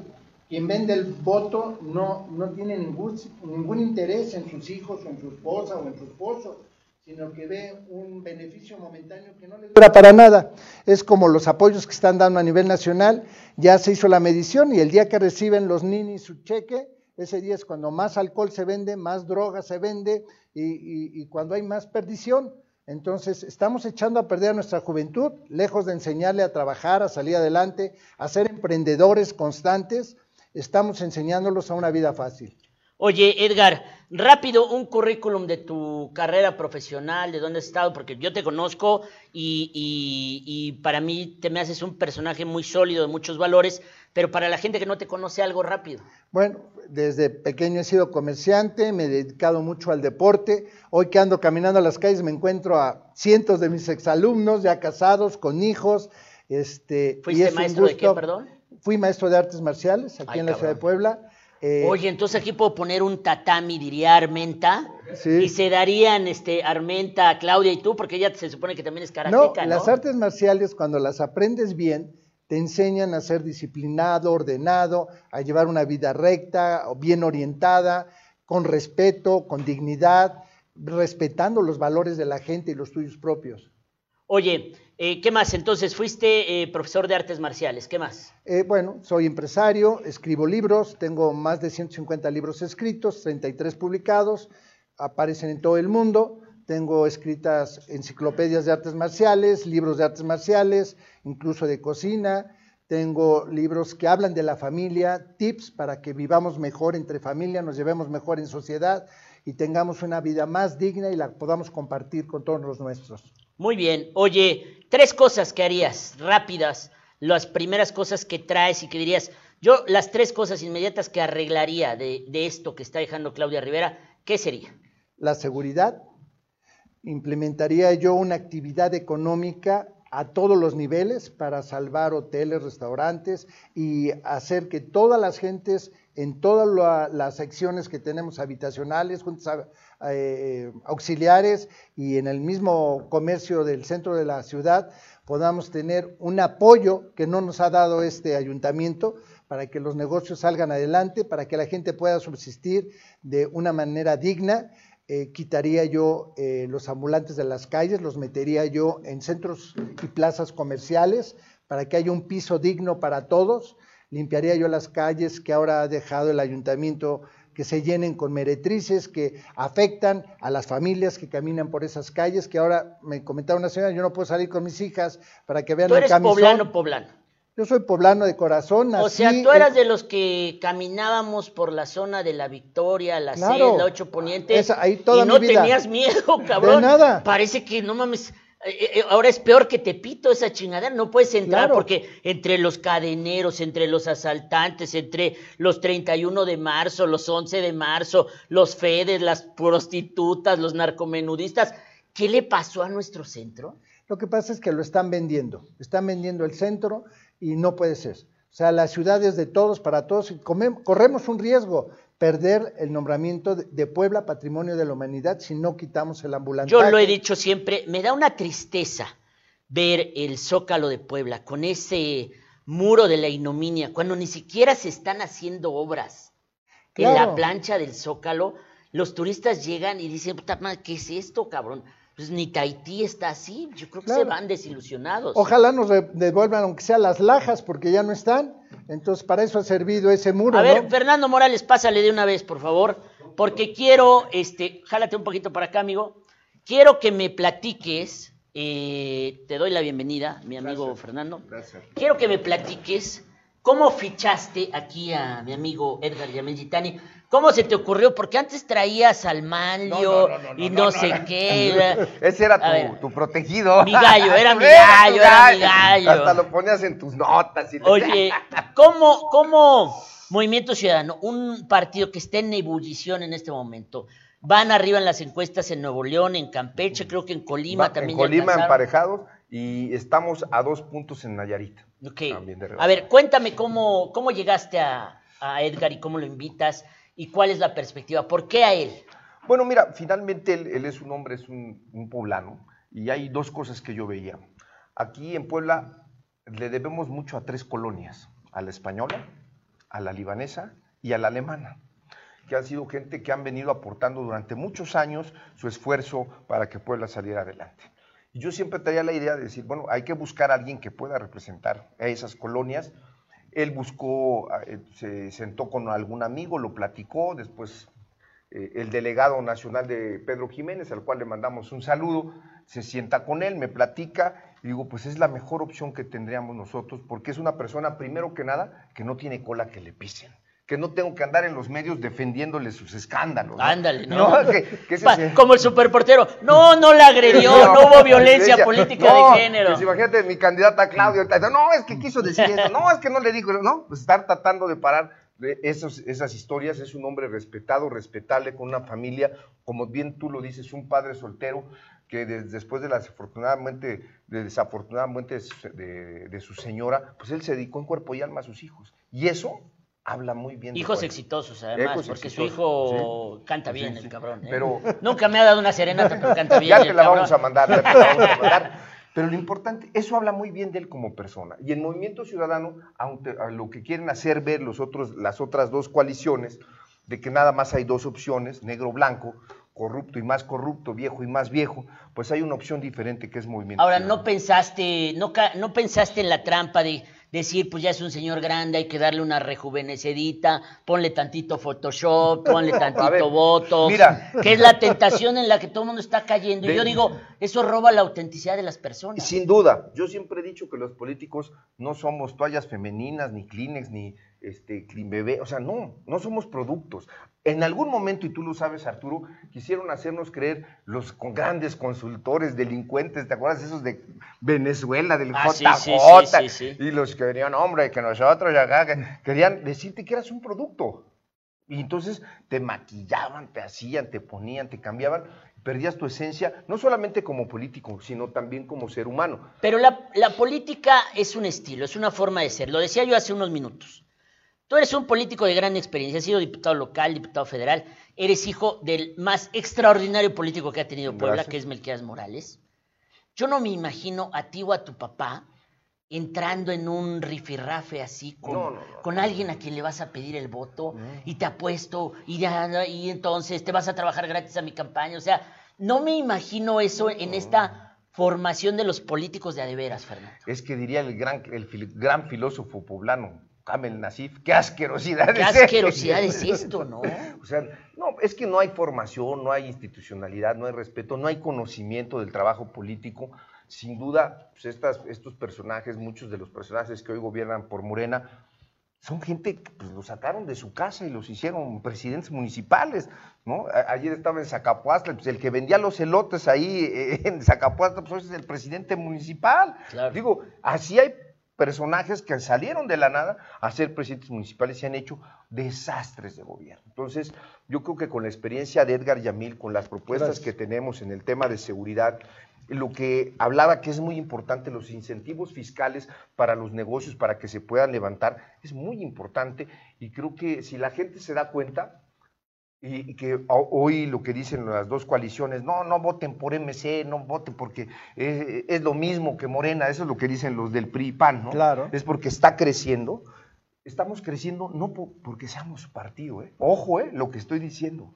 Quien vende el voto no, no tiene ningún, ningún interés en sus hijos o en su esposa o en su esposo sino que ve un beneficio momentáneo que no le dura para nada. Es como los apoyos que están dando a nivel nacional, ya se hizo la medición y el día que reciben los ninis su cheque, ese día es cuando más alcohol se vende, más droga se vende y, y cuando hay más perdición. Entonces, estamos echando a perder a nuestra juventud, lejos de enseñarle a trabajar, a salir adelante, a ser emprendedores constantes, estamos enseñándolos a una vida fácil. Oye, Edgar, rápido un currículum de tu carrera profesional, de dónde has estado, porque yo te conozco y, para mí te me haces un personaje muy sólido, de muchos valores, pero para la gente que no te conoce, algo rápido. Bueno, desde pequeño he sido comerciante, me he dedicado mucho al deporte. Hoy que ando caminando a las calles me encuentro a cientos de mis exalumnos, ya casados, con hijos. Este, ¿Fuiste maestro de qué, perdón? Fui maestro de artes marciales aquí en la ciudad de Puebla eh, Oye, entonces aquí puedo poner un tatami, diría Armenta, y se darían este, Armenta, Claudia y tú, porque ella se supone que también es karateca, ¿no? las artes marciales, cuando las aprendes bien, te enseñan a ser disciplinado, ordenado, a llevar una vida recta, bien orientada, con respeto, con dignidad, respetando los valores de la gente y los tuyos propios. Oye, eh, ¿qué más? Entonces, fuiste eh, profesor de artes marciales, ¿qué más? Eh, bueno, soy empresario, escribo libros, tengo más de 150 libros escritos, 33 publicados, aparecen en todo el mundo. Tengo escritas enciclopedias de artes marciales, libros de artes marciales, incluso de cocina. Tengo libros que hablan de la familia, tips para que vivamos mejor entre familia, nos llevemos mejor en sociedad y tengamos una vida más digna y la podamos compartir con todos los nuestros. Muy bien. Oye, tres cosas que harías rápidas, las primeras cosas que traes y que dirías, yo las tres cosas inmediatas que arreglaría de, esto que está dejando Claudia Rivera, ¿qué sería? La seguridad. Implementaría yo una actividad económica a todos los niveles para salvar hoteles, restaurantes y hacer que todas las gentes en todas las secciones que tenemos habitacionales, juntas eh, auxiliares y en el mismo comercio del centro de la ciudad podamos tener un apoyo que no nos ha dado este ayuntamiento para que los negocios salgan adelante, para que la gente pueda subsistir de una manera digna. Eh, quitaría yo eh, los ambulantes de las calles, los metería yo en centros y plazas comerciales para que haya un piso digno para todos. Limpiaría yo las calles que ahora ha dejado el ayuntamiento que se llenen con meretrices que afectan a las familias que caminan por esas calles, que ahora me comentaba una señora, yo no puedo salir con mis hijas para que vean ¿Tú eres poblano, poblano? Yo soy poblano de corazón. o sea, tú eras de los que caminábamos por la zona de la Victoria, la claro, la 8 Poniente, ahí y no tenías miedo, cabrón. De nada. Parece que no mames ahora es peor que te pito esa chingadera, no puedes entrar porque entre los cadeneros, entre los asaltantes, entre los 31 de marzo, los 11 de marzo, los fedes, las prostitutas, los narcomenudistas, ¿qué le pasó a nuestro centro? Lo que pasa es que lo están vendiendo, están vendiendo el centro y no puede ser. O sea, la ciudad es de todos, para todos, y corremos un riesgo perder el nombramiento de, Puebla Patrimonio de la Humanidad si no quitamos el ambulante. Yo lo he dicho siempre, me da una tristeza ver el Zócalo de Puebla con ese muro de la ignominia, cuando ni siquiera se están haciendo obras. En la plancha del Zócalo, los turistas llegan y dicen, puta madre, ¿qué es esto, cabrón? Pues ni Tahití está así, yo creo que se van desilusionados. Ojalá nos devuelvan, aunque sea las lajas, porque ya no están. Entonces, para eso ha servido ese muro. A ver, ¿no? Fernando Morales, pásale de una vez, por favor, porque quiero, este, jálate un poquito para acá, amigo. Quiero que me platiques, eh, te doy la bienvenida, mi amigo Fernando. Gracias. Quiero que me platiques cómo fichaste aquí a mi amigo Edgar Yamel Gitani. ¿Cómo se te ocurrió? Porque antes traías al Manlio y no, sé qué. Ese era ver. tu, protegido. Mi gallo, era mi gallo, era mi gallo. Hasta lo ponías en tus notas. Y te- Oye, ¿cómo, ¿cómo Movimiento Ciudadano, un partido que está en ebullición en este momento, van arriba en las encuestas en Nuevo León, en Campeche, creo que en Colima Va- también en Colima emparejados y estamos a dos puntos en Nayarit. Ok. También de A ver, cuéntame cómo, cómo llegaste a, a Edgar y cómo lo invitas y cuál es la perspectiva. ¿Por qué a él? Bueno, mira, finalmente él, es un hombre, es un, un poblano, y hay dos cosas que yo veía. Aquí en Puebla le debemos mucho a tres colonias, a la española, a la libanesa y a la alemana, que han sido gente que han venido aportando durante muchos años su esfuerzo para que Puebla saliera adelante. Y yo siempre traía la idea de decir, bueno, hay que buscar a alguien que pueda representar a esas colonias. Él buscó, eh, se sentó con algún amigo, lo platicó, después eh, el delegado nacional de Pedro Jiménez, al cual le mandamos un saludo, se sienta con él, me platica, y digo, pues es la mejor opción que tendríamos nosotros, porque es una persona, primero que nada, que no tiene cola que le pisen, que no tengo que andar en los medios defendiéndole sus escándalos. ¿no? Ándale, ¿no? Como el superportero. No, no la agredió, no, hubo violencia política no, de género. que si imagínate, mi candidata Claudia, ahorita, no, es que quiso decir eso, no, es que no le dijo, no, pues estar tratando de parar esos, esas historias, es un hombre respetado, respetable, con una familia, como bien tú lo dices, un padre soltero, que des- después de la desafortunadamente, de desafortunadamente de su señora, pues él se dedicó en cuerpo y alma a sus hijos. Y eso habla muy bien Hijos exitosos, además, porque su hijo sí. canta bien, sí. el cabrón. ¿eh? Pero- Nunca me ha dado una serenata, pero canta bien. Ya te la cabrón. vamos a mandar, ya te la vamos a mandar. Pero lo importante, eso habla muy bien de él como persona. Y el Movimiento Ciudadano, aunque a lo que quieren hacer ver los otros, las otras dos coaliciones, de que nada más hay dos opciones, negro-blanco, corrupto y más corrupto, viejo y más viejo, pues hay una opción diferente que es Movimiento Ahora, Ciudadano. ¿no pensaste, no, no pensaste en la trampa de decir, pues ya es un señor grande, hay que darle una rejuvenecedita, ponle tantito Photoshop, ponle tantito mira. que es la tentación en la que todo el mundo está cayendo. Y yo digo, eso roba la autenticidad de las personas. Sin duda, yo siempre he dicho que los políticos no somos toallas femeninas, ni Kleenex, ni este, Clean Bebé, o sea, no, no somos productos. En algún momento, y tú lo sabes, Arturo, quisieron hacernos creer los con grandes consultores, delincuentes, ¿te acuerdas esos de Venezuela, del Ah, JJ? sí, sí, sí, sí. Y los que venían, hombre, que nosotros acá, que querían decirte que eras un producto. Y entonces te maquillaban, te hacían, te ponían, te cambiaban, perdías tu esencia, no solamente como político, sino también como ser humano. Pero la, la política es un estilo, es una forma de ser. Lo decía yo hace unos minutos. Tú eres un político de gran experiencia, has sido diputado local, diputado federal, eres hijo del más extraordinario político que ha tenido Puebla, Gracias. que es Melquiades Morales. Yo no me imagino a ti o a tu papá entrando en un rifirrafe así con, No, no, no. con alguien a quien le vas a pedir el voto y te apuesto y, ya, y entonces te vas a trabajar gratis a mi campaña. O sea, no me imagino eso en esta formación de los políticos de adeveras, Fernando. Es que diría el gran, el fil- gran filósofo poblano, Kamel Nasif, qué asquerosidad Qué es esto". asquerosidad es esto, ¿no? O sea, no, es que no hay formación, no hay institucionalidad, no hay respeto, no hay conocimiento del trabajo político. Sin duda, pues, estas, estos personajes, muchos de los personajes que hoy gobiernan por Morena, son gente que pues, los sacaron de su casa y los hicieron presidentes municipales, ¿no? A- ayer estaba en Zacapuastla, pues el que vendía los elotes ahí eh, en Zacapuastla, pues hoy es el presidente municipal. Claro. Digo, así hay personajes que salieron de la nada a ser presidentes municipales y han hecho desastres de gobierno. Entonces, yo creo que con la experiencia de Edgar Yamil, con las propuestas Gracias. que tenemos en el tema de seguridad, lo que hablaba que es muy importante, los incentivos fiscales para los negocios, para que se puedan levantar, es muy importante y creo que si la gente se da cuenta, y que hoy lo que dicen las dos coaliciones, no, no voten por MC, no voten porque es, lo mismo que Morena, eso es lo que dicen los del PRI PAN, ¿no? Claro. Es porque está creciendo. Estamos creciendo no porque seamos partido, ¿eh? Ojo, ¿eh? Lo que estoy diciendo.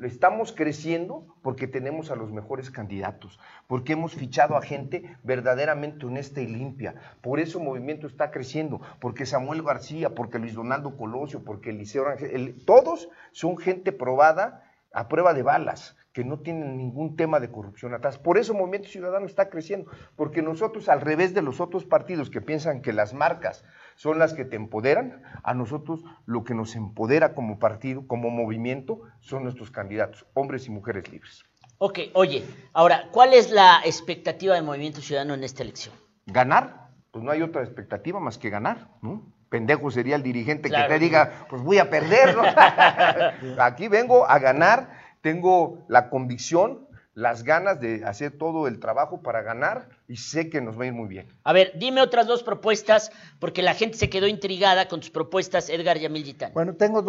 Estamos creciendo porque tenemos a los mejores candidatos, porque hemos fichado a gente verdaderamente honesta y limpia. Por eso el movimiento está creciendo, porque Samuel García, porque Luis Donaldo Colosio, porque Eliseo Rangel, todos son gente probada a prueba de balas, que no tienen ningún tema de corrupción atrás. Por eso el Movimiento Ciudadano está creciendo, porque nosotros, al revés de los otros partidos que piensan que las marcas son las que te empoderan, a nosotros lo que nos empodera como partido, como movimiento, son nuestros candidatos, hombres y mujeres libres. Ok, oye, ahora, ¿cuál es la expectativa del Movimiento Ciudadano en esta elección? Ganar, pues no hay otra expectativa más que ganar, ¿no? Pendejo sería el dirigente que te diga, pues voy a perder, ¿no? Aquí vengo a ganar, tengo la convicción, las ganas de hacer todo el trabajo para ganar y sé que nos va a ir muy bien. A ver, dime otras dos propuestas, porque la gente se quedó intrigada con tus propuestas, Edgar Yamil Gitán. Bueno, tengo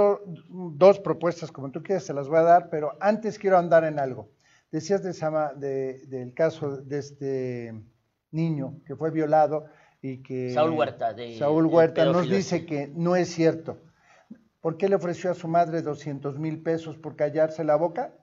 dos propuestas, como tú quieras, se las voy a dar, pero antes quiero andar en algo. Decías de, del caso de este niño que fue violado y que Saúl Huerta, Saúl Huerta nos dice que no es cierto. ¿Por qué le ofreció a su madre 200 mil pesos por callarse la boca?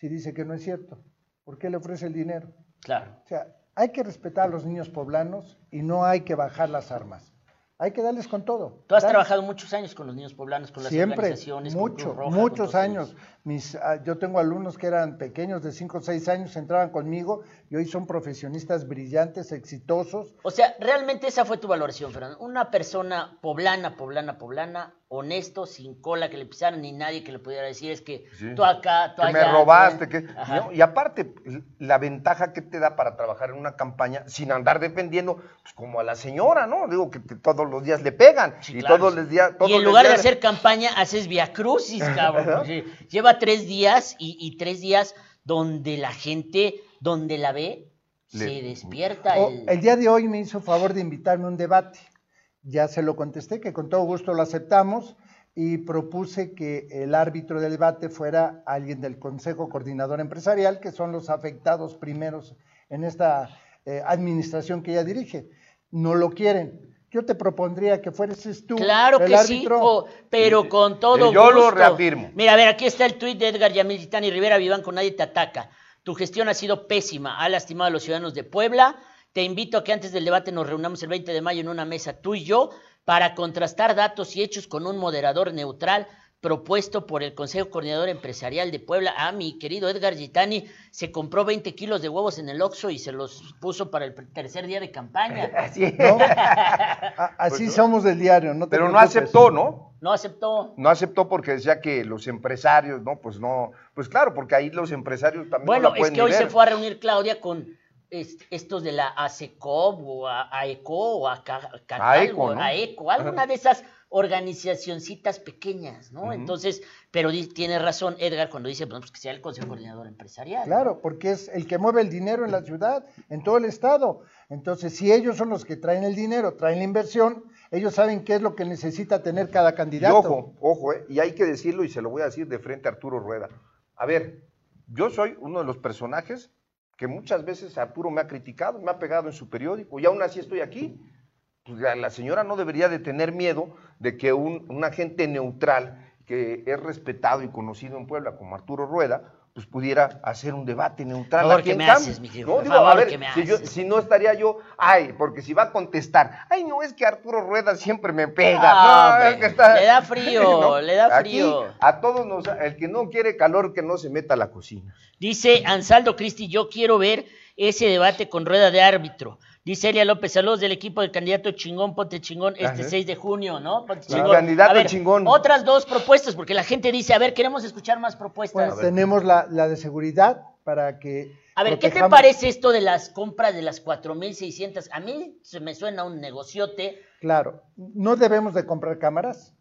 Si dice que no es cierto. ¿Por qué le ofrece el dinero? Claro. O sea, hay que respetar a los niños poblanos y no hay que bajar las armas. Hay que darles con todo. Tú has trabajado muchos años con los niños poblanos, con las Siempre, organizaciones, mucho, muchos años. Mis, ah, yo tengo alumnos que eran pequeños de 5 o 6 años, entraban conmigo y hoy son profesionistas brillantes, exitosos. O sea, realmente esa fue tu valoración, Fernando. Una persona poblana, poblana, poblana, honesto, sin cola que le pisaran ni nadie que le pudiera decir es que tú acá, tú que me robaste, que y aparte la ventaja que te da para trabajar en una campaña sin andar dependiendo, pues como a la señora, ¿no? Digo que, todos los días le pegan y todos los días. y en lugar de hacer campaña haces via crucis, cabrón. lleva tres días y, tres días donde la gente, donde la ve, se despierta. Oh, el... día de hoy me hizo favor de invitarme a un debate. Ya se lo contesté, que con todo gusto lo aceptamos y propuse que el árbitro del debate fuera alguien del Consejo Coordinador Empresarial, que son los afectados primeros en esta eh, administración que ella dirige. No lo quieren yo te propondría que fueras tú. Claro que sí, pero con todo gusto. Yo lo reafirmo. Mira, a ver, aquí está el tuit de Edgar Yamil y Rivera Viván con nadie te ataca. Tu gestión ha sido pésima, ha lastimado a los ciudadanos de Puebla. Te invito a que antes del debate nos reunamos el 20 de mayo en una mesa tú y yo para contrastar datos y hechos con un moderador neutral propuesto por el Consejo Coordinador Empresarial de Puebla. Ah, mi querido Edgar Gitani se compró 20 kilos de huevos en el Oxxo y se los puso para el tercer día de campaña. Así, Así pues somos del diario. No Pero no aceptó, ¿no? No aceptó. No aceptó porque decía que los empresarios, ¿no? Pues no, pues claro, porque ahí los empresarios también. Bueno, es que hoy se fue a reunir Claudia con estos de la ASECOB o AECO o a AECO, ¿no? AECO, alguna de esas organizacioncitas pequeñas, ¿no? Entonces, pero tiene razón Edgar cuando dice pues, que sea el Consejo Coordinador Empresarial. Claro, porque es el que mueve el dinero en la ciudad, en todo el estado. Entonces, si ellos son los que traen el dinero, traen la inversión, ellos saben qué es lo que necesita tener cada candidato. ojo, ojo, eh, y hay que decirlo y se lo voy a decir de frente a Arturo Rueda. A ver, yo soy uno de los personajes que muchas veces Arturo me ha criticado, me ha pegado en su periódico y aún así estoy aquí pues la señora no debería de tener miedo de que un, agente neutral que es respetado y conocido en Puebla como Arturo Rueda, pues pudiera hacer un debate neutral. Por favor, me haces, mi no, digo, a ver, si, yo, si, no estaría yo, ay, porque si va a contestar, ay, no, es que Arturo Rueda siempre me pega. No, es que está, le da frío, le da frío. a todos nos, el que no quiere calor, que no se meta a la cocina. Dice Ansaldo Cristi, yo quiero ver ese debate con Rueda de árbitro. Dice Elia López, saludos del equipo del candidato chingón, ponte chingón, este 6 de junio, ¿no? Ponte chingón. candidato chingón. Otras dos propuestas, porque la gente dice, a ver, queremos escuchar más propuestas. tenemos la, de seguridad para que... A ver, ¿qué te parece esto de las compras de las 4.600? A mí se me suena un negociote. Claro, no debemos de comprar cámaras.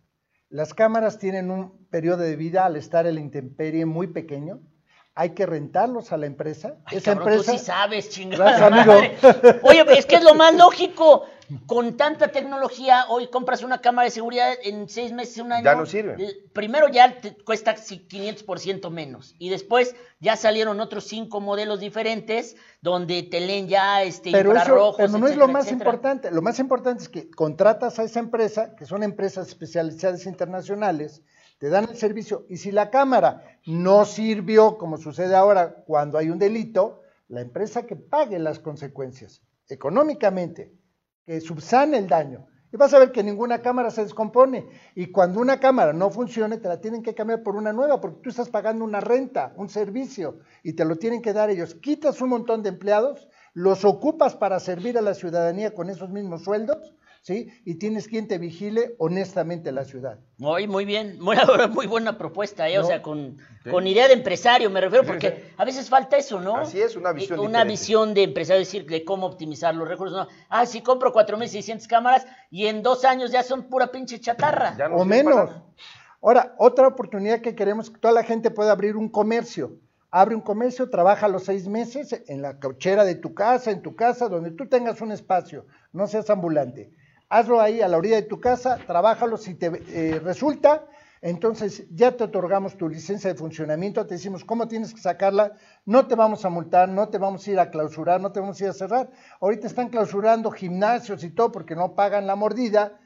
Las cámaras tienen un periodo de vida al estar en la intemperie muy pequeño hay que rentarlos a la empresa. Esa empresa. Tú sí sabes, chingada. Oye, es que es lo más lógico. con tanta tecnología, hoy compras una cámara de seguridad en seis meses, un año. Ya no sirve. l- Primero ya te cuesta si- 500% menos. Y después ya salieron otros cinco modelos diferentes donde te leen ya este, Pero eso infrarrojos, pero no es lo más etcétera. importante. Lo más importante es que contratas a esa empresa, que son empresas especializadas internacionales, te dan el servicio y si la cámara no sirvió, como sucede ahora cuando hay un delito, la empresa que pague las consecuencias económicamente, que subsane el daño. Y vas a ver que ninguna cámara se descompone. Y cuando una cámara no funcione, te la tienen que cambiar por una nueva, porque tú estás pagando una renta, un servicio, y te lo tienen que dar ellos. Quitas un montón de empleados, los ocupas para servir a la ciudadanía con esos mismos sueldos, ¿sí? Y tienes quien te vigile honestamente la ciudad. Muy, muy bien, muy, muy buena propuesta, ¿eh? o sea, con, con idea de empresario me refiero, porque a veces falta eso, ¿no? Así es, una visión Eh, Una diferente. visión de empresario, decir, de cómo optimizar los recursos. ¿no? Ah, si compro 4.600 cámaras y en dos años ya son pura pinche chatarra. Ya no o para menos. Ahora, otra oportunidad que queremos es que toda la gente pueda abrir un comercio. Abre un comercio, trabaja los seis meses en la cochera de tu casa, en tu casa, donde tú tengas un espacio, no seas ambulante. Hazlo ahí a la orilla de tu casa, trabájalo si te eh, resulta, entonces ya te otorgamos tu licencia de funcionamiento, te decimos cómo tienes que sacarla, no te vamos a multar, no te vamos a ir a clausurar, no te vamos a ir a cerrar. Ahorita están clausurando gimnasios y todo porque no pagan la mordida,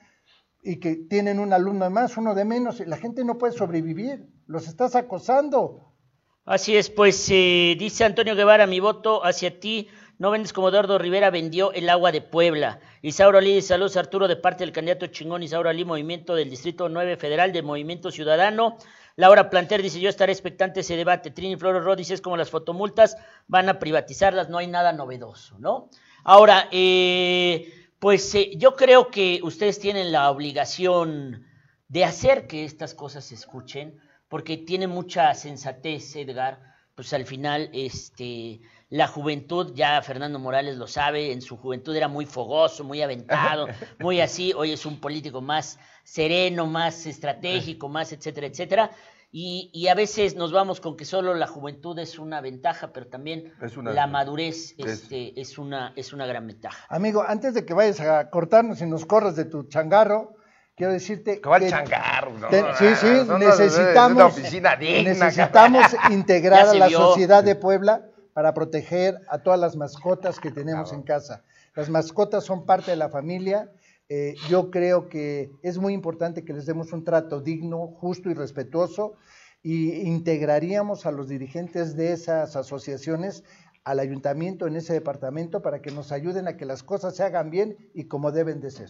y que tienen un alumno de más, uno de menos, y la gente no puede sobrevivir, los estás acosando. Así es, pues eh, dice Antonio Guevara, mi voto hacia ti, no vendes como Eduardo Rivera vendió el agua de Puebla. Isaura Lee, saludos Arturo de parte del candidato chingón Isaura Lee, movimiento del Distrito 9 Federal de Movimiento Ciudadano. Laura Planter dice, yo estaré expectante ese debate. Trini Flores Rod dice, es como las fotomultas, van a privatizarlas, no hay nada novedoso, ¿no? Ahora, eh, pues eh, yo creo que ustedes tienen la obligación de hacer que estas cosas se escuchen, porque tiene mucha sensatez, Edgar, pues al final, este, la juventud, ya Fernando Morales lo sabe, en su juventud era muy fogoso, muy aventado, muy así, hoy es un político más sereno, más estratégico, más etcétera, etcétera. Y, y a veces nos vamos con que solo la juventud es una ventaja, pero también Es una- la madurez es- este, es, una, es una gran ventaja. Amigo, antes de que vayas a cortarnos y nos corras de tu changarro, quiero decirte Que changarro. no, te- sí, sí, no, no, no, necesitamos, Una oficina digna. necesitamos integrar a la vio. sociedad de Puebla para proteger a todas las mascotas que tenemos Claro. en casa. Las mascotas son parte de la familia. eh, yo creo que es muy importante que les demos un trato digno, justo y respetuoso y integraríamos a los dirigentes de esas asociaciones al ayuntamiento en ese departamento para que nos ayuden a que las cosas se hagan bien y como deben de ser.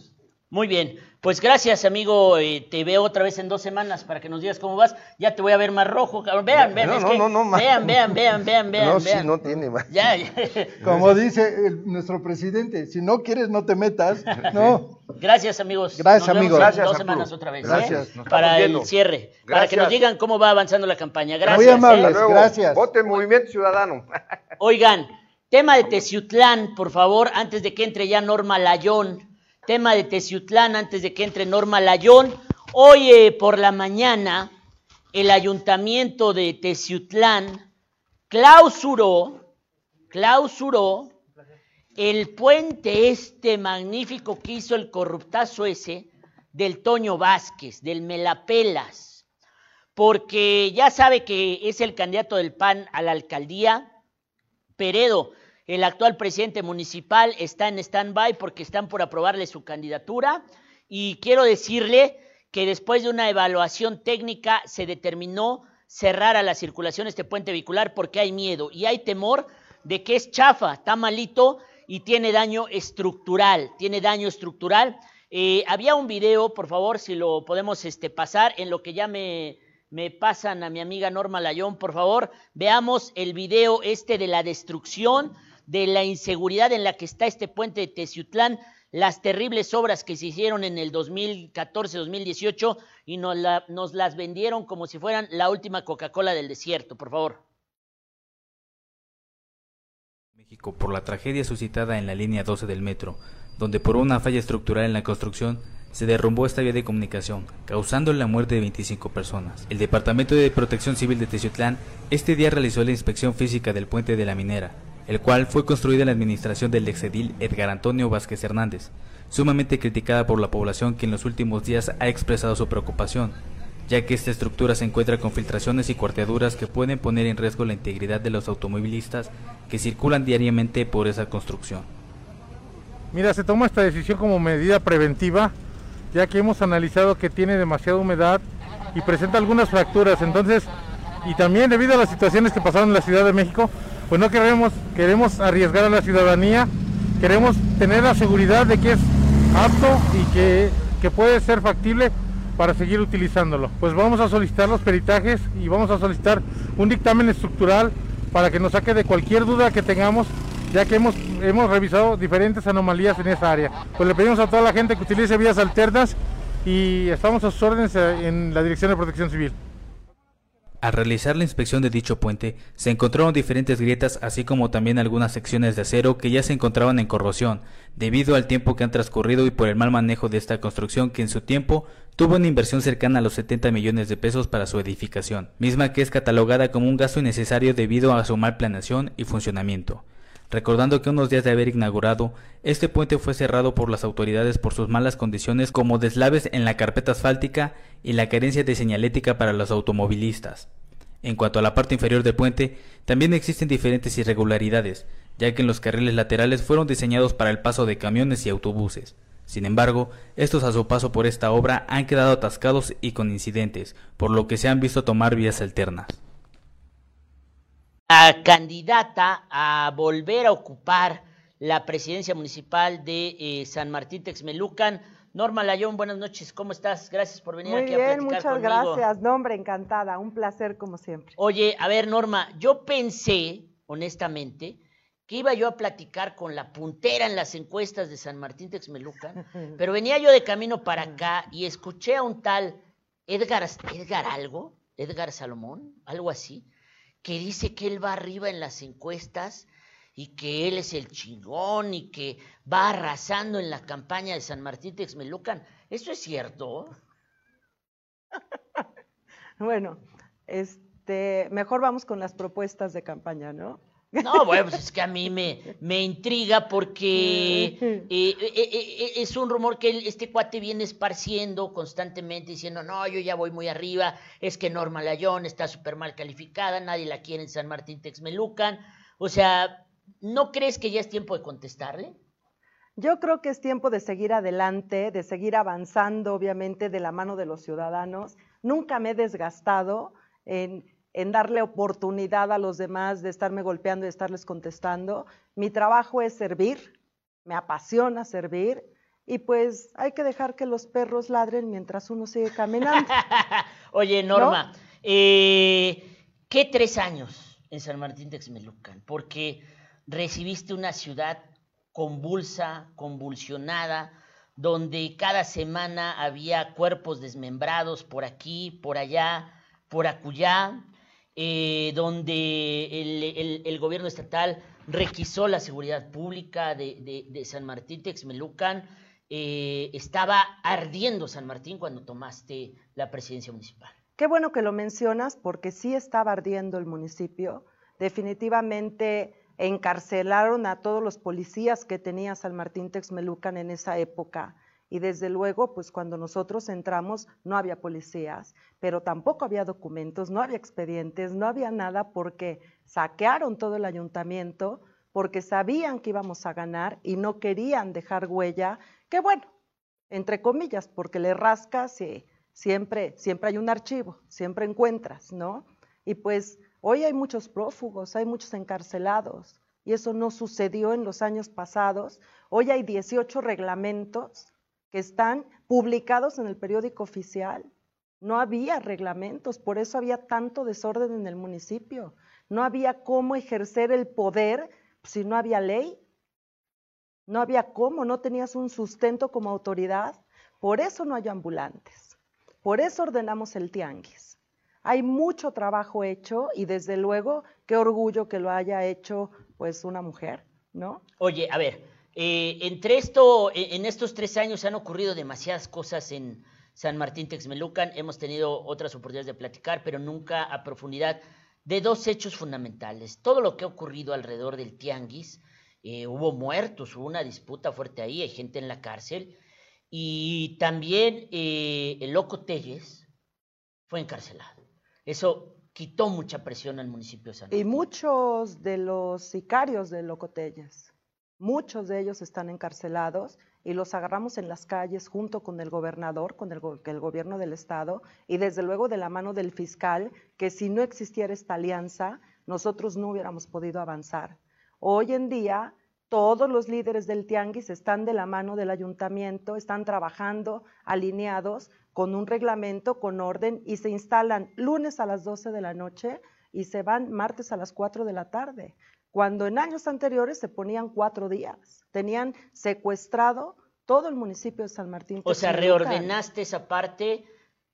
Muy bien, pues gracias amigo, eh, te veo otra vez en dos semanas para que nos digas cómo vas, ya te voy a ver más rojo, cabrón. vean, vean, No, es no, que- no, no, vean, vean, vean, vean, vean, No, vean. no tiene más. Ya, ya. Como dice el- nuestro presidente, si no quieres no te metas, no. Gracias amigos. Gracias, Nos vemos amigos. en Gracias, dos Arturo. semanas otra vez. Gracias. ¿eh? Estamos Para el cierre, para que nos Gracias. digan cómo va avanzando la campaña. Gracias. Muy ¿eh? amables. Hasta luego. gracias. Vote Movimiento Ciudadano. Oigan, tema de Teciutlán, por favor, antes de que entre ya Norma Layón. Tema de Teciutlán, antes de que entre Norma Layón. Hoy eh, por la mañana, el ayuntamiento de Teciutlán clausuró, clausuró el puente este magnífico que hizo el corruptazo ese del Toño Vázquez, del Melapelas, porque ya sabe que es el candidato del PAN a la alcaldía. Peredo, el actual presidente municipal, está en stand-by porque están por aprobarle su candidatura. Y quiero decirle que después de una evaluación técnica se determinó cerrar a la circulación este puente vehicular porque hay miedo y hay temor de que es chafa, está malito y tiene daño estructural, tiene daño estructural. Eh, había un video, por favor, si lo podemos este, pasar, en lo que ya me, me pasan a mi amiga Norma Layón, por favor, veamos el video este de la destrucción, de la inseguridad en la que está este puente de Teciutlán, las terribles obras que se hicieron en el 2014-2018 y nos, nos las vendieron como si fueran la última Coca-Cola del desierto, por favor. México por la tragedia suscitada en la línea 12 del metro, donde por una falla estructural en la construcción se derrumbó esta vía de comunicación, causando la muerte de 25 personas. El Departamento de Protección Civil de Teciutlán este día realizó la inspección física del puente de la minera, el cual fue construido en la administración del exedil Edgar Antonio Vázquez Hernández, sumamente criticada por la población que en los últimos días ha expresado su preocupación, ya que esta estructura se encuentra con filtraciones y cuarteaduras que pueden poner en riesgo la integridad de los automovilistas que circulan diariamente por esa construcción. Mira, se toma esta decisión como medida preventiva, ya que hemos analizado que tiene demasiada humedad y presenta algunas fracturas, entonces, y también debido a las situaciones que pasaron en la Ciudad de México, pues no queremos, queremos arriesgar a la ciudadanía, queremos tener la seguridad de que es apto y que, que puede ser factible para seguir utilizándolo. Pues vamos a solicitar los peritajes y vamos a solicitar un dictamen estructural para que nos saque de cualquier duda que tengamos, ya que hemos, hemos revisado diferentes anomalías en esa área. Pues le pedimos a toda la gente que utilice vías alternas y estamos a sus órdenes en la Dirección de Protección Civil. Al realizar la inspección de dicho puente, se encontraron diferentes grietas así como también algunas secciones de acero que ya se encontraban en corrosión, debido al tiempo que han transcurrido y por el mal manejo de esta construcción que en su tiempo tuvo una inversión cercana a los 70 millones de pesos para su edificación, misma que es catalogada como un gasto innecesario debido a su mal planeación y funcionamiento recordando que unos días de haber inaugurado, este puente fue cerrado por las autoridades por sus malas condiciones como deslaves en la carpeta asfáltica y la carencia de señalética para los automovilistas. En cuanto a la parte inferior del puente, también existen diferentes irregularidades, ya que en los carriles laterales fueron diseñados para el paso de camiones y autobuses. Sin embargo, estos a su paso por esta obra han quedado atascados y con incidentes, por lo que se han visto tomar vías alternas candidata a volver a ocupar la presidencia municipal de eh, San Martín Texmelucan. Norma Layón, buenas noches, ¿cómo estás? Gracias por venir aquí a platicar muchas gracias. Nombre, encantada, un placer como siempre. Oye, a ver, Norma, yo pensé, honestamente, que iba yo a platicar con la puntera en las encuestas de San Martín Texmelucan, pero venía yo de camino para acá y escuché a un tal Edgar, Edgar algo, Edgar Salomón, algo así, que dice que él va arriba en las encuestas y que él es el chingón y que va arrasando en la campaña de San Martín Texmelucan. ¿Eso es cierto? bueno, este, mejor vamos con las propuestas de campaña, ¿no? No, bueno, pues es que a mí me, me intriga porque eh, eh, eh, es un rumor que este cuate viene esparciendo constantemente diciendo, no, yo ya voy muy arriba, es que Norma Layón está súper mal calificada, nadie la quiere en San Martín Texmelucan. O sea, ¿no crees que ya es tiempo de contestarle? Yo creo que es tiempo de seguir adelante, de seguir avanzando, obviamente, de la mano de los ciudadanos. Nunca me he desgastado en en darle oportunidad a los demás de estarme golpeando y estarles contestando. Mi trabajo es servir, me apasiona servir y pues hay que dejar que los perros ladren mientras uno sigue caminando. Oye, Norma, eh, ¿qué tres años en San Martín de Texmelucan? Porque recibiste una ciudad convulsa, convulsionada, donde cada semana había cuerpos desmembrados por aquí, por allá, por acullá, eh, donde el, gobierno estatal requisó la seguridad pública de, San Martín Texmelucan. Eh, estaba ardiendo San Martín cuando tomaste la presidencia municipal. Qué bueno que lo mencionas porque sí estaba ardiendo el municipio. Definitivamente encarcelaron a todos los policías que tenía San Martín Texmelucan en esa época. Y desde luego, pues cuando nosotros entramos no había policías, pero tampoco había documentos, no había expedientes, no había nada porque saquearon todo el ayuntamiento, porque sabían que íbamos a ganar y no querían dejar huella, que bueno, entre comillas, porque le rascas y siempre, siempre hay un archivo, siempre encuentras, ¿no? Y pues hoy hay muchos prófugos, hay muchos encarcelados, y eso no sucedió en los años pasados. Hoy hay 18 reglamentos que están publicados en el periódico oficial. No había reglamentos, por eso había tanto desorden en el municipio. No había cómo ejercer el poder si no había ley. No había cómo, no tenías un sustento como autoridad. Por eso no hay ambulantes. Por eso ordenamos el tianguis. Hay mucho trabajo hecho y desde luego qué orgullo que lo haya hecho pues una mujer, ¿no? Oye, a ver, eh, entre esto, e, en estos tres años han ocurrido demasiadas cosas en San Martín Texmelucan. Hemos tenido otras oportunidades de platicar, pero nunca a profundidad. de dos hechos fundamentales. Todo lo que ha ocurrido alrededor del tianguis, eh, hubo muertos, hubo una disputa fuerte ahí, hay gente en la cárcel, y también eh, el loco Telles fue encarcelado. Eso quitó mucha presión al municipio de San Y muchos de los sicarios de Loco Telles, muchos de ellos están encarcelados y los agarramos en las calles junto con el gobernador, con el, gobierno del estado y desde luego de la mano del fiscal, que si no existiera esta alianza, nosotros no hubiéramos podido avanzar. Hoy en día, todos los líderes del Tianguis están de la mano del ayuntamiento, están trabajando alineados con un reglamento, con orden y se instalan lunes a las 12 de la noche y se van martes a las 4 de la tarde cuando en años anteriores se ponían cuatro días. Tenían secuestrado todo el municipio de San Martín. O sea, reordenaste esa parte,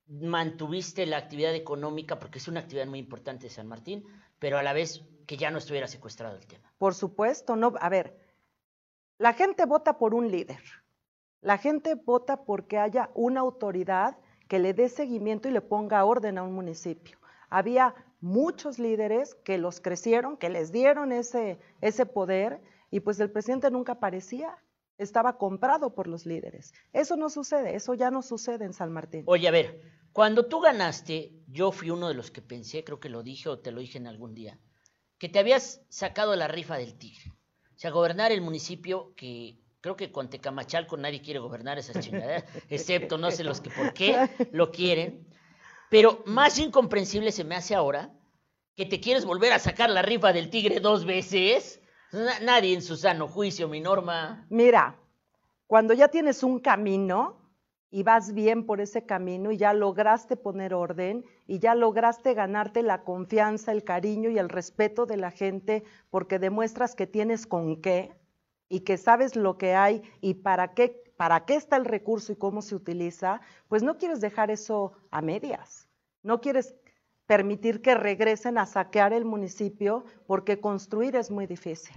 mantuviste la actividad económica, porque es una actividad muy importante de San Martín, pero a la vez que ya no estuviera secuestrado el tema. Por supuesto, no. A ver, la gente vota por un líder. La gente vota porque haya una autoridad que le dé seguimiento y le ponga orden a un municipio. Había muchos líderes que los crecieron, que les dieron ese, ese poder y pues el presidente nunca aparecía, estaba comprado por los líderes. Eso no sucede, eso ya no sucede en San Martín. Oye, a ver, cuando tú ganaste, yo fui uno de los que pensé, creo que lo dije o te lo dije en algún día, que te habías sacado la rifa del tigre. O sea, gobernar el municipio que creo que con Tecamachalco nadie quiere gobernar esas chingaderas, excepto no sé los que por qué lo quieren. Pero más incomprensible se me hace ahora que te quieres volver a sacar la rifa del tigre dos veces. nadie en su sano juicio, mi norma. Mira, cuando ya tienes un camino y vas bien por ese camino y ya lograste poner orden y ya lograste ganarte la confianza, el cariño y el respeto de la gente porque demuestras que tienes con qué y que sabes lo que hay y para qué para qué está el recurso y cómo se utiliza, pues no quieres dejar eso a medias. No quieres permitir que regresen a saquear el municipio porque construir es muy difícil.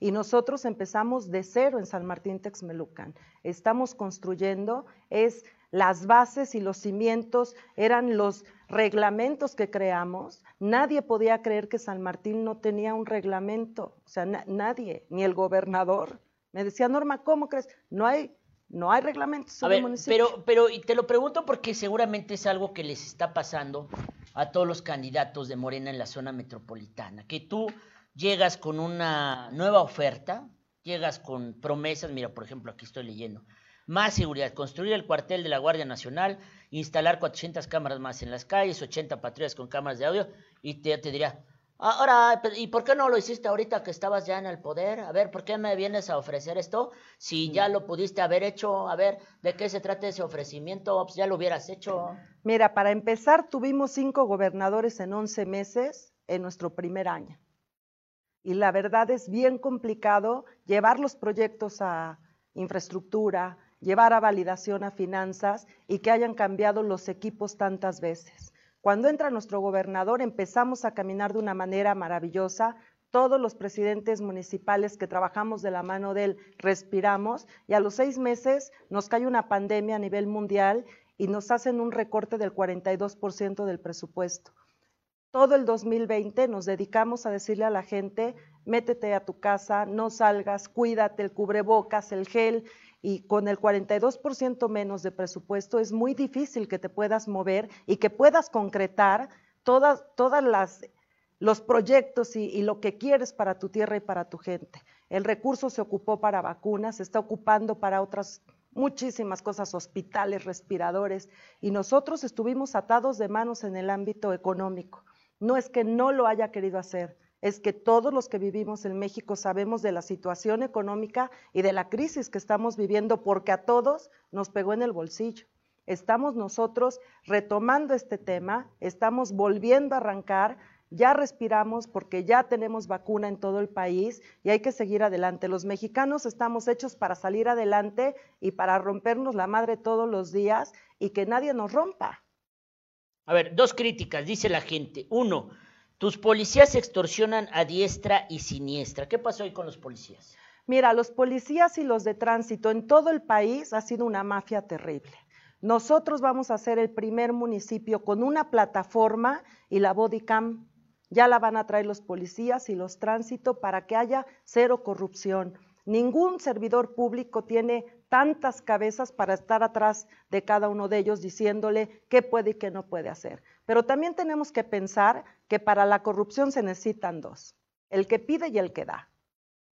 Y nosotros empezamos de cero en San Martín Texmelucan. Estamos construyendo, es las bases y los cimientos, eran los reglamentos que creamos. Nadie podía creer que San Martín no tenía un reglamento, o sea, nadie, ni el gobernador. Me decía, Norma, ¿cómo crees? No hay no hay reglamentos a ver, Pero, pero y te lo pregunto porque seguramente es algo que les está pasando a todos los candidatos de Morena en la zona metropolitana, que tú llegas con una nueva oferta, llegas con promesas, mira, por ejemplo, aquí estoy leyendo, más seguridad, construir el cuartel de la Guardia Nacional, instalar 400 cámaras más en las calles, 80 patrullas con cámaras de audio, y te, te diría, Ahora, ¿y por qué no lo hiciste ahorita que estabas ya en el poder? A ver, ¿por qué me vienes a ofrecer esto? Si ya lo pudiste haber hecho, a ver, ¿de qué se trata ese ofrecimiento? Pues ya lo hubieras hecho. Mira, para empezar, tuvimos cinco gobernadores en 11 meses en nuestro primer año. Y la verdad es bien complicado llevar los proyectos a infraestructura, llevar a validación a finanzas y que hayan cambiado los equipos tantas veces. Cuando entra nuestro gobernador empezamos a caminar de una manera maravillosa. Todos los presidentes municipales que trabajamos de la mano de él respiramos y a los seis meses nos cae una pandemia a nivel mundial y nos hacen un recorte del 42% del presupuesto. Todo el 2020 nos dedicamos a decirle a la gente, métete a tu casa, no salgas, cuídate, el cubrebocas, el gel, y con el 42% menos de presupuesto es muy difícil que te puedas mover y que puedas concretar todas, todas las los proyectos y, y, lo que quieres para tu tierra y para tu gente. El recurso se ocupó para vacunas, se está ocupando para otras muchísimas cosas, hospitales, respiradores, y nosotros estuvimos atados de manos en el ámbito económico. No es que no lo haya querido hacer, es que todos los que vivimos en México sabemos de la situación económica y de la crisis que estamos viviendo porque a todos nos pegó en el bolsillo. Estamos nosotros retomando este tema, estamos volviendo a arrancar, ya respiramos porque ya tenemos vacuna en todo el país y hay que seguir adelante. Los mexicanos estamos hechos para salir adelante y para rompernos la madre todos los días y que nadie nos rompa. A ver, dos críticas, dice la gente. Uno, tus policías extorsionan a diestra y siniestra. ¿Qué pasó hoy con los policías? Mira, los policías y los de tránsito en todo el país ha sido una mafia terrible. Nosotros vamos a ser el primer municipio con una plataforma y la bodycam. ya la van a traer los policías y los tránsito para que haya cero corrupción. Ningún servidor público tiene tantas cabezas para estar atrás de cada uno de ellos diciéndole qué puede y qué no puede hacer. Pero también tenemos que pensar que para la corrupción se necesitan dos, el que pide y el que da.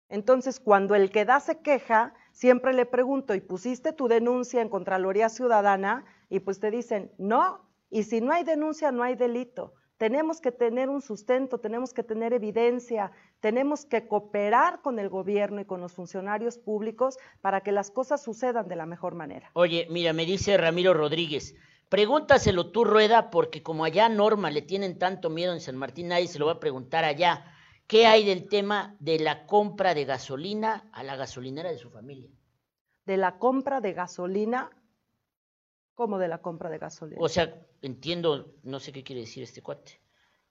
Entonces, cuando el que da se queja, siempre le pregunto, ¿y pusiste tu denuncia en Contraloría Ciudadana? Y pues te dicen, no, y si no hay denuncia, no hay delito. Tenemos que tener un sustento, tenemos que tener evidencia, tenemos que cooperar con el gobierno y con los funcionarios públicos para que las cosas sucedan de la mejor manera. Oye, mira, me dice Ramiro Rodríguez, pregúntaselo tú, Rueda, porque como allá Norma le tienen tanto miedo en San Martín, nadie se lo va a preguntar allá. ¿Qué hay del tema de la compra de gasolina a la gasolinera de su familia? De la compra de gasolina ¿Cómo de la compra de gasolina? O sea, entiendo, no sé qué quiere decir este cuate.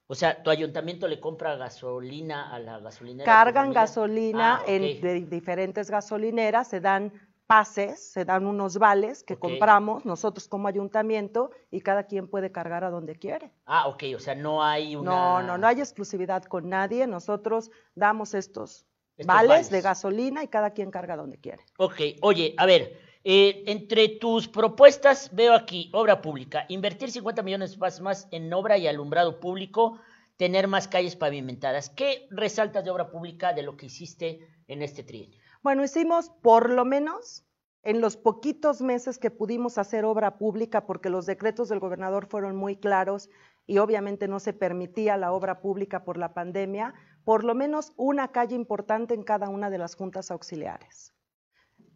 O sea, tu ayuntamiento le compra gasolina a la gasolinera. Cargan gasolina ah, en diferentes gasolineras, se dan pases, se dan unos vales que compramos nosotros como ayuntamiento y cada quien puede cargar a donde quiere. Ah, ok, o sea, no hay una... No, no, no hay exclusividad con nadie, nosotros damos estos, vales, de gasolina y cada quien carga donde quiere. Ok, oye, a ver, eh, entre tus propuestas veo aquí obra pública, invertir 50 millones más en obra y alumbrado público, tener más calles pavimentadas. ¿Qué resaltas de obra pública de lo que hiciste en este trienio? Bueno, hicimos por lo menos en los poquitos meses que pudimos hacer obra pública, porque los decretos del gobernador fueron muy claros y obviamente no se permitía la obra pública por la pandemia, por lo menos una calle importante en cada una de las juntas auxiliares.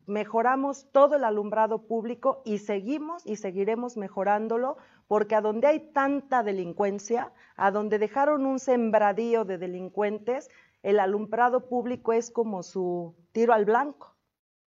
Mejoramos todo el alumbrado público y seguimos y seguiremos mejorándolo porque a donde hay tanta delincuencia, a donde dejaron un sembradío de delincuentes, el alumbrado público es como su tiro al blanco.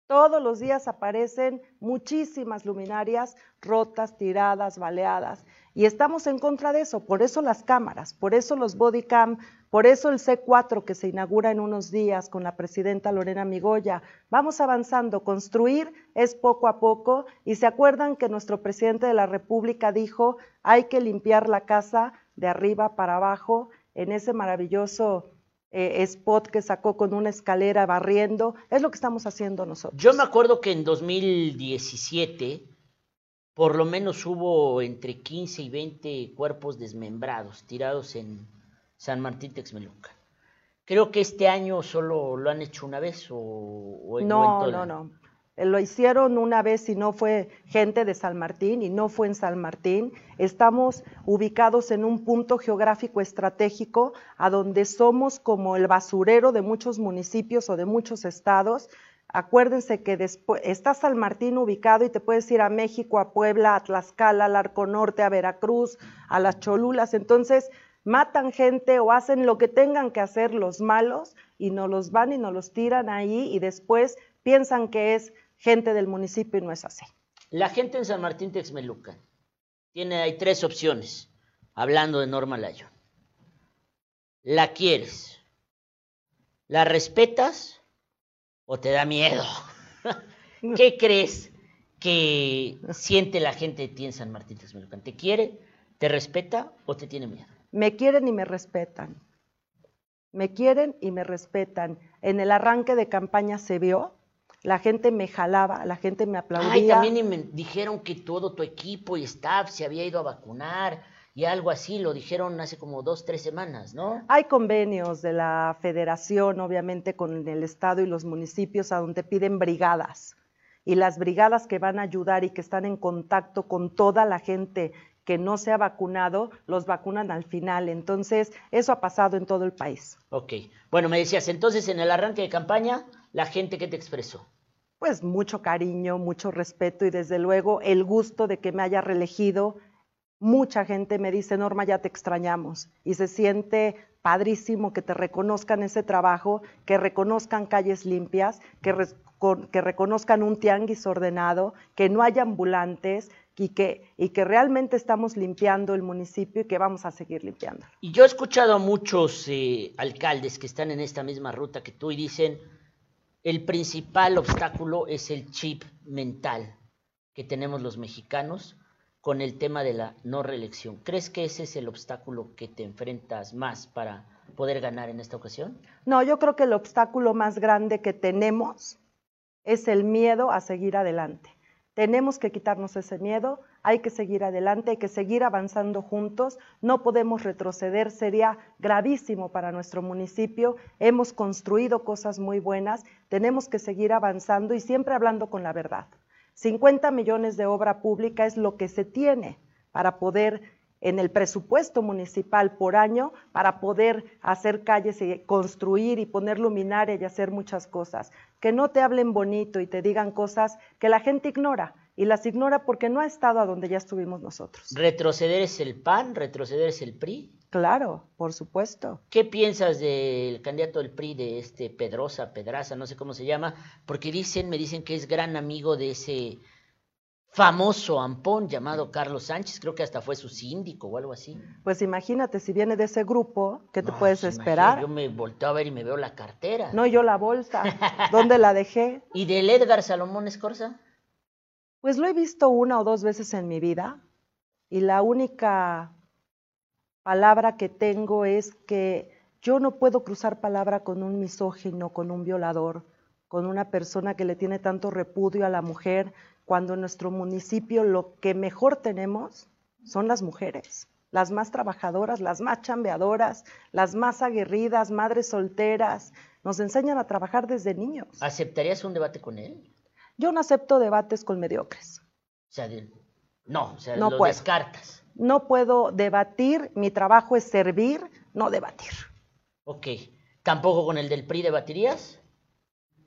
Todos los días aparecen muchísimas luminarias rotas, tiradas, baleadas. Y estamos en contra de eso, por eso las cámaras, por eso los bodycam, por eso el C4 que se inaugura en unos días con la presidenta Lorena Migoya. Vamos avanzando, construir es poco a poco y se acuerdan que nuestro presidente de la República dijo hay que limpiar la casa de arriba para abajo en ese maravilloso eh, spot que sacó con una escalera barriendo. Es lo que estamos haciendo nosotros. Yo me acuerdo que en 2017 por lo menos hubo entre 15 y 20 cuerpos desmembrados, tirados en San Martín Texmeluca. Creo que este año solo lo han hecho una vez o, no, no, no. Lo hicieron una vez y no fue gente de San Martín y no fue en San Martín. Estamos ubicados en un punto geográfico estratégico a donde somos como el basurero de muchos municipios o de muchos estados Acuérdense que después está San Martín ubicado y te puedes ir a México, a Puebla, a Tlaxcala, al Arco Norte, a Veracruz, a las Cholulas. Entonces, matan gente o hacen lo que tengan que hacer los malos y no los van y no los tiran ahí y después piensan que es gente del municipio y no es así. La gente en San Martín Texmelucan tiene hay tres opciones, hablando de Norma Layo. La quieres, la respetas o te da miedo? ¿Qué crees que siente la gente de ti en San Martín Texmelucan? ¿Te quiere, te respeta o te tiene miedo? Me quieren y me respetan. Me quieren y me respetan. En el arranque de campaña se vio, la gente me jalaba, la gente me aplaudía. Ay, también me dijeron que todo tu equipo y staff se había ido a vacunar y algo así, lo dijeron hace como dos, tres semanas, ¿no? Hay convenios de la federación, obviamente, con el Estado y los municipios, a donde piden brigadas. Y las brigadas que van a ayudar y que están en contacto con toda la gente que no se ha vacunado, los vacunan al final. Entonces, eso ha pasado en todo el país. Ok. Bueno, me decías, entonces en el arranque de campaña, la gente que te expresó. Pues mucho cariño, mucho respeto y desde luego el gusto de que me haya reelegido mucha gente me dice, Norma, ya te extrañamos. Y se siente padrísimo que te reconozcan ese trabajo, que reconozcan calles limpias, que, que reconozcan un tianguis ordenado, que no haya ambulantes y que, y que realmente estamos limpiando el municipio y que vamos a seguir limpiando. Y yo he escuchado a muchos eh, alcaldes que están en esta misma ruta que tú y dicen, el principal obstáculo es el chip mental que tenemos los mexicanos con el tema de la no reelección. ¿Crees que ese es el obstáculo que te enfrentas más para poder ganar en esta ocasión? No, yo creo que el obstáculo más grande que tenemos es el miedo a seguir adelante. Tenemos que quitarnos ese miedo, hay que seguir adelante, hay que seguir avanzando juntos, no podemos retroceder, sería gravísimo para nuestro municipio, hemos construido cosas muy buenas, tenemos que seguir avanzando y siempre hablando con la verdad. 50 millones de obra pública es lo que se tiene para poder en el presupuesto municipal por año para poder hacer calles y construir y poner luminaria y hacer muchas cosas. Que no te hablen bonito y te digan cosas que la gente ignora y las ignora porque no ha estado a donde ya estuvimos nosotros. ¿Retroceder es el PAN? ¿Retroceder es el PRI? Claro, por supuesto. ¿Qué piensas del candidato del PRI, de este Pedrosa, Pedraza, no sé cómo se llama? Porque dicen, me dicen que es gran amigo de ese famoso ampón llamado Carlos Sánchez, creo que hasta fue su síndico o algo así. Pues imagínate, si viene de ese grupo, ¿qué te puedes esperar? Yo me volteo a ver y me veo la cartera. No, yo la bolsa. ¿Dónde la dejé? ¿Y del Edgar Salomón Escorza? Pues lo he visto una o dos veces en mi vida y la única palabra que tengo es que yo no puedo cruzar palabra con un misógino, con un violador, con una persona que le tiene tanto repudio a la mujer, cuando en nuestro municipio lo que mejor tenemos son las mujeres, las más trabajadoras, las más chambeadoras, las más aguerridas, madres solteras, nos enseñan a trabajar desde niños. ¿Aceptarías un debate con él? Yo no acepto debates con mediocres. O sea, no, o sea, no lo descartas. No puedo debatir, mi trabajo es servir, no debatir. Ok. ¿Tampoco con el del PRI debatirías?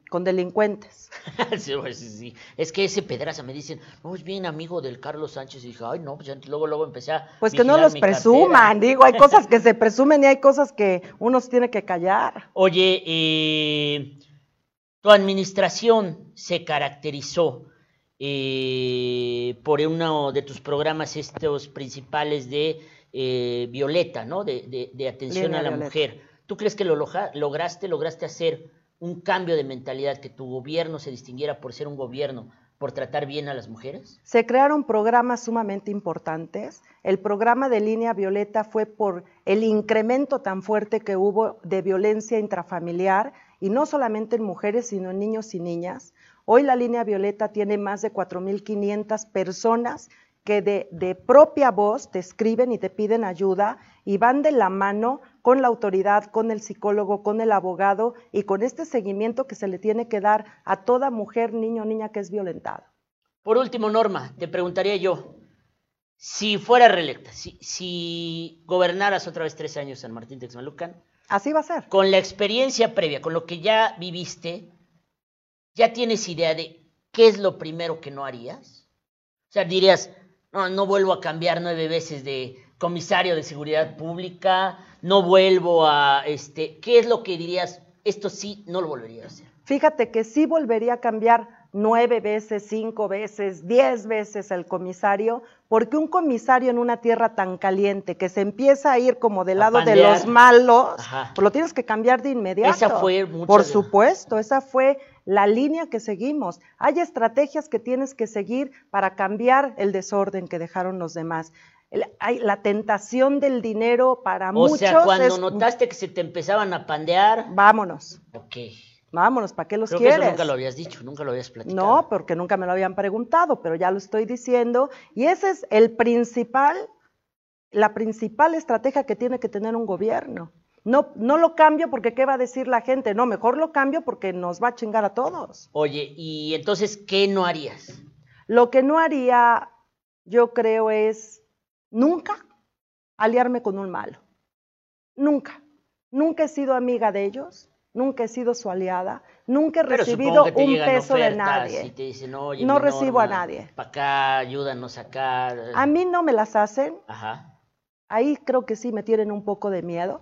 con delincuentes. Pues, sí, sí, Es que ese Pedraza me dicen, no, es bien amigo del Carlos Sánchez. Y dije, ay, no, pues luego, luego empecé a. Pues que no los presuman, digo, hay cosas que se presumen y hay cosas que uno se tiene que callar. Oye, eh, tu administración se caracterizó eh, por uno de tus programas, estos principales de eh, Violeta, ¿no? De, de, atención a la mujer. ¿Tú crees que lo lograste, lograste hacer un cambio de mentalidad, que tu gobierno se distinguiera por ser un gobierno, por tratar bien a las mujeres? Se crearon programas sumamente importantes. El programa de línea violeta fue por el incremento tan fuerte que hubo de violencia intrafamiliar, y no solamente en mujeres, sino en niños y niñas. Hoy la línea violeta tiene más de 4.500 personas que de, de, propia voz te escriben y te piden ayuda y van de la mano con la autoridad, con el psicólogo, con el abogado y con este seguimiento que se le tiene que dar a toda mujer, niño o niña que es violentada. Por último, Norma, te preguntaría yo, si fuera reelecta, si, si gobernaras otra vez tres años San Martín Texmelucan, así va a ser. Con la experiencia previa, con lo que ya viviste, ¿ya tienes idea de qué es lo primero que no harías? O sea, dirías, no, no vuelvo a cambiar nueve veces de comisario de seguridad pública, no vuelvo a, este, ¿qué es lo que dirías? Esto sí, no lo volvería a hacer. Fíjate que sí volvería a cambiar nueve veces, cinco veces, diez veces el comisario, porque un comisario en una tierra tan caliente que se empieza a ir como del lado de los malos, pues lo tienes que cambiar de inmediato. Esa fue Por supuesto, esa fue la línea que seguimos. Hay estrategias que tienes que seguir para cambiar el desorden que dejaron los demás hay la tentación del dinero para muchos. O sea, cuando notaste que se te empezaban a pandear. Vámonos. Ok. Vámonos, ¿para qué los quieres? nunca lo habías dicho, nunca lo habías platicado. No, porque nunca me lo habían preguntado, pero ya lo estoy diciendo. Y ese es el principal, la principal estrategia que tiene que tener un gobierno. No, no lo cambio porque qué va a decir la gente, no, mejor lo cambio porque nos va a chingar a todos. Oye, y entonces, ¿qué no harías? Lo que no haría, yo creo, es nunca aliarme con un malo. Nunca. Nunca he sido amiga de ellos, nunca he sido su aliada, nunca he recibido un peso de nadie. no recibo a nadie. Para acá, ayúdanos acá. A mí no me las hacen. Ahí creo que sí me tienen un poco de miedo.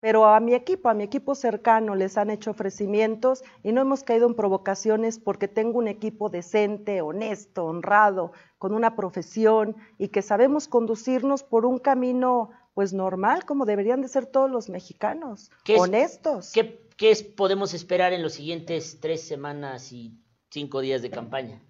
Pero a mi equipo, a mi equipo cercano les han hecho ofrecimientos y no hemos caído en provocaciones porque tengo un equipo decente, honesto, honrado, con una profesión y que sabemos conducirnos por un camino pues normal, como deberían de ser todos los mexicanos, honestos. ¿qué, ¿Qué podemos esperar en los siguientes tres semanas y cinco días de campaña?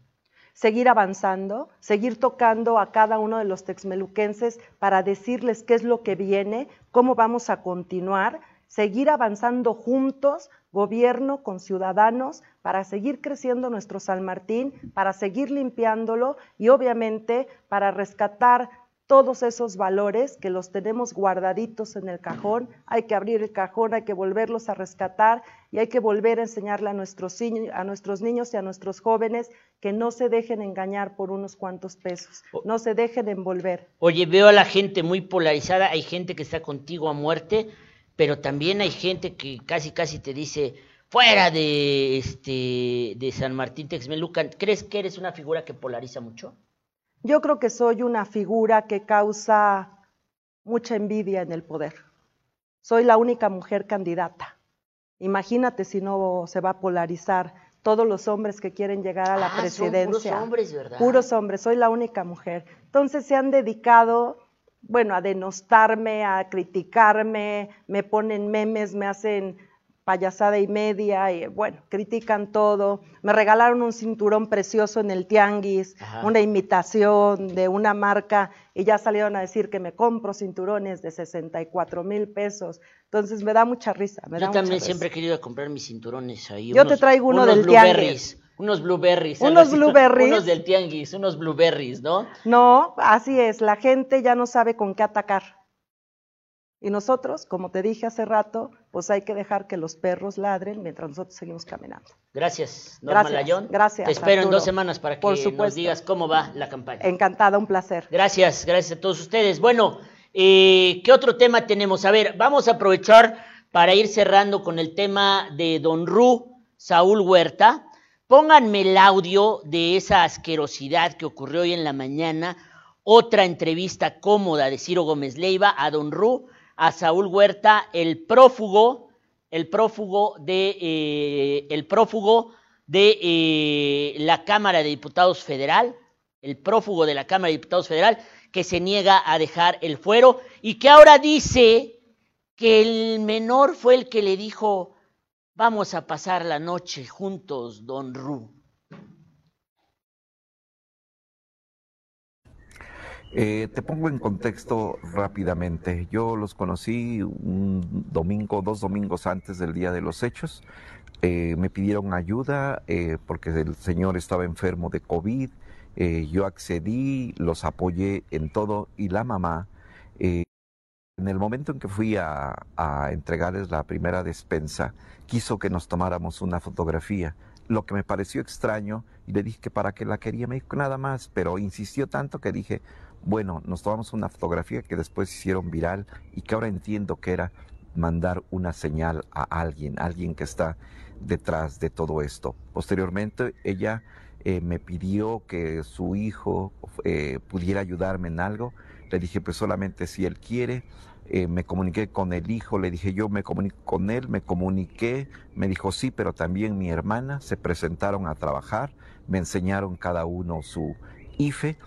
seguir avanzando, seguir tocando a cada uno de los texmeluquenses para decirles qué es lo que viene, cómo vamos a continuar, seguir avanzando juntos, gobierno con ciudadanos, para seguir creciendo nuestro San Martín, para seguir limpiándolo y obviamente para rescatar todos esos valores que los tenemos guardaditos en el cajón, hay que abrir el cajón, hay que volverlos a rescatar y hay que volver a enseñarle a nuestros, a nuestros niños y a nuestros jóvenes que no se dejen engañar por unos cuantos pesos, no se dejen envolver. Oye, veo a la gente muy polarizada, hay gente que está contigo a muerte, pero también hay gente que casi casi te dice, fuera de, este, de San Martín Texmelucan, ¿crees que eres una figura que polariza mucho? Yo creo que soy una figura que causa mucha envidia en el poder. Soy la única mujer candidata. Imagínate si no se va a polarizar todos los hombres que quieren llegar a la ah, presidencia. puros hombres, ¿verdad? Puros hombres, soy la única mujer. Entonces se han dedicado, bueno, a denostarme, a criticarme, me ponen memes, me hacen payasada y media, y bueno, critican todo. Me regalaron un cinturón precioso en el Tianguis, una imitación de una marca, y ya salieron a decir que me compro cinturones de 64 mil pesos. Entonces me da mucha risa. Yo también siempre he querido comprar mis cinturones ahí. Yo te traigo uno del Tianguis. Unos blueberries. Unos blueberries. Unos del tianguis, unos blueberries, ¿no? No, así es. La gente ya no sabe con qué atacar. Y nosotros, como te dije hace rato, pues hay que dejar que los perros ladren mientras nosotros seguimos caminando. Gracias, Norma gracias, Layón. Gracias. Te espero en dos semanas para que nos digas cómo va la campaña. Encantada, un placer. Gracias, gracias a todos ustedes. Bueno, eh, ¿qué otro tema tenemos? A ver, vamos a aprovechar para ir cerrando con el tema de Don Ru, Saúl Huerta. Pónganme el audio de esa asquerosidad que ocurrió hoy en la mañana. Otra entrevista cómoda de Ciro Gómez Leiva a Don Ru a Saúl Huerta, el prófugo, el prófugo de, eh, el prófugo de eh, la Cámara de Diputados Federal, el prófugo de la Cámara de Diputados Federal, que se niega a dejar el fuero y que ahora dice que el menor fue el que le dijo, vamos a pasar la noche juntos, don Ru. Eh, te pongo en contexto rápidamente. Yo los conocí un domingo, dos domingos antes del día de los hechos. Eh, me pidieron ayuda eh, porque el señor estaba enfermo de COVID. yo accedí, los apoyé en todo y la mamá, en el momento en que fui a, a entregarles la primera despensa, quiso que nos tomáramos una fotografía lo que me pareció extraño y le dije que para qué la quería, me dijo nada más, pero insistió tanto que dije, bueno, nos tomamos una fotografía que después hicieron viral y que ahora entiendo que era mandar una señal a alguien, alguien que está detrás de todo esto. Posteriormente, ella eh, me pidió que su hijo eh, pudiera ayudarme en algo. Le dije, pues solamente si él quiere. Eh, me comuniqué con el hijo, le dije yo me comunico con él, me comuniqué, me dijo sí, pero también mi hermana se presentaron a trabajar, me enseñaron cada uno su IFE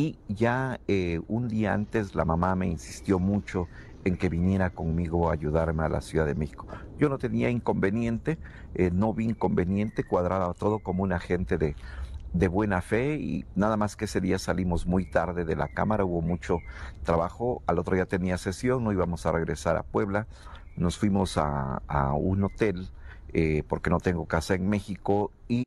y ya eh, un día antes la mamá me insistió mucho en que viniera conmigo a ayudarme a la Ciudad de México. Yo no tenía inconveniente, eh, no vi inconveniente, cuadraba todo como un agente de, de buena fe y nada más que ese día salimos muy tarde de la Cámara, hubo mucho trabajo, al otro día tenía sesión, no íbamos a regresar a Puebla, nos fuimos a, un hotel eh, porque no tengo casa en México y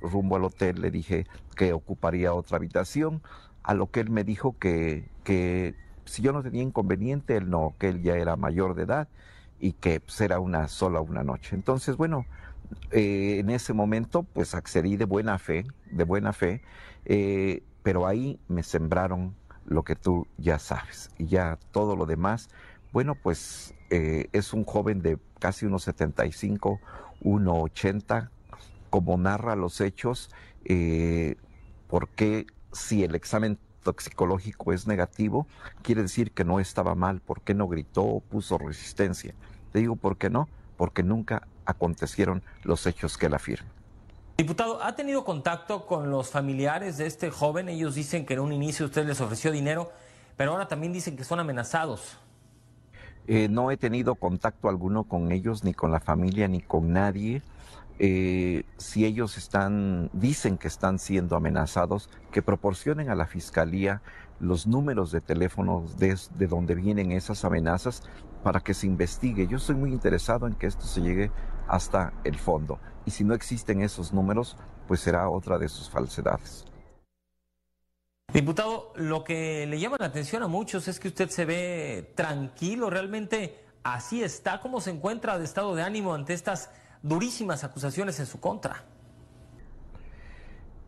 rumbo al hotel, le dije que ocuparía otra habitación, a lo que él me dijo que, que si yo no tenía inconveniente, él no, que él ya era mayor de edad y que pues, una sola una noche. Entonces, bueno, eh, en ese momento pues accedí de buena fe, de buena fe, eh, pero ahí me sembraron lo que tú ya sabes y ya todo lo demás, bueno, pues eh, es un joven de casi unos 75, 1,80, como narra los hechos, eh, porque si el examen toxicológico es negativo, quiere decir que no estaba mal, ¿por qué no gritó o puso resistencia? Te digo, ¿por qué no? Porque nunca acontecieron los hechos que la afirman. Diputado, ¿ha tenido contacto con los familiares de este joven? Ellos dicen que en un inicio usted les ofreció dinero, pero ahora también dicen que son amenazados. Eh, no he tenido contacto alguno con ellos, ni con la familia, ni con nadie. Eh, si ellos dicen que están siendo amenazados, que proporcionen a la fiscalía los números de teléfonos de, de donde vienen esas amenazas para que se investigue. Yo soy muy interesado en que esto se llegue hasta el fondo. Y si no existen esos números, pues será otra de sus falsedades. Diputado, lo que le llama la atención a muchos es que usted se ve tranquilo, realmente así está. ¿Cómo se encuentra de estado de ánimo ante estas durísimas acusaciones en su contra?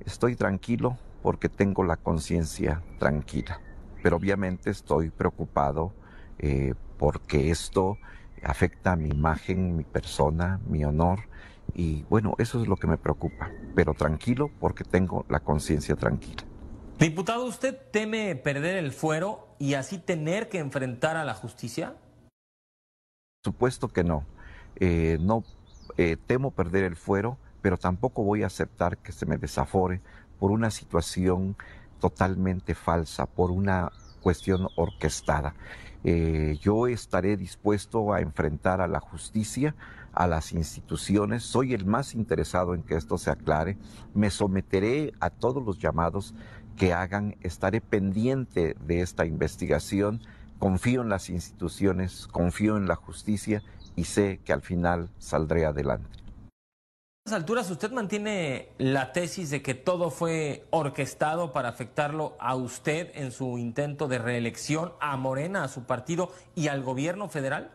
Estoy tranquilo porque tengo la conciencia tranquila, pero obviamente estoy preocupado eh, porque esto afecta a mi imagen, mi persona, mi honor. Y bueno, eso es lo que me preocupa, pero tranquilo porque tengo la conciencia tranquila. Diputado, ¿usted teme perder el fuero y así tener que enfrentar a la justicia? Supuesto que no. Eh, no eh, temo perder el fuero, pero tampoco voy a aceptar que se me desafore por una situación totalmente falsa, por una cuestión orquestada. Eh, yo estaré dispuesto a enfrentar a la justicia, a las instituciones, soy el más interesado en que esto se aclare, me someteré a todos los llamados que hagan, estaré pendiente de esta investigación, confío en las instituciones, confío en la justicia y sé que al final saldré adelante. A estas alturas, ¿usted mantiene la tesis de que todo fue orquestado para afectarlo a usted en su intento de reelección, a Morena, a su partido y al gobierno federal?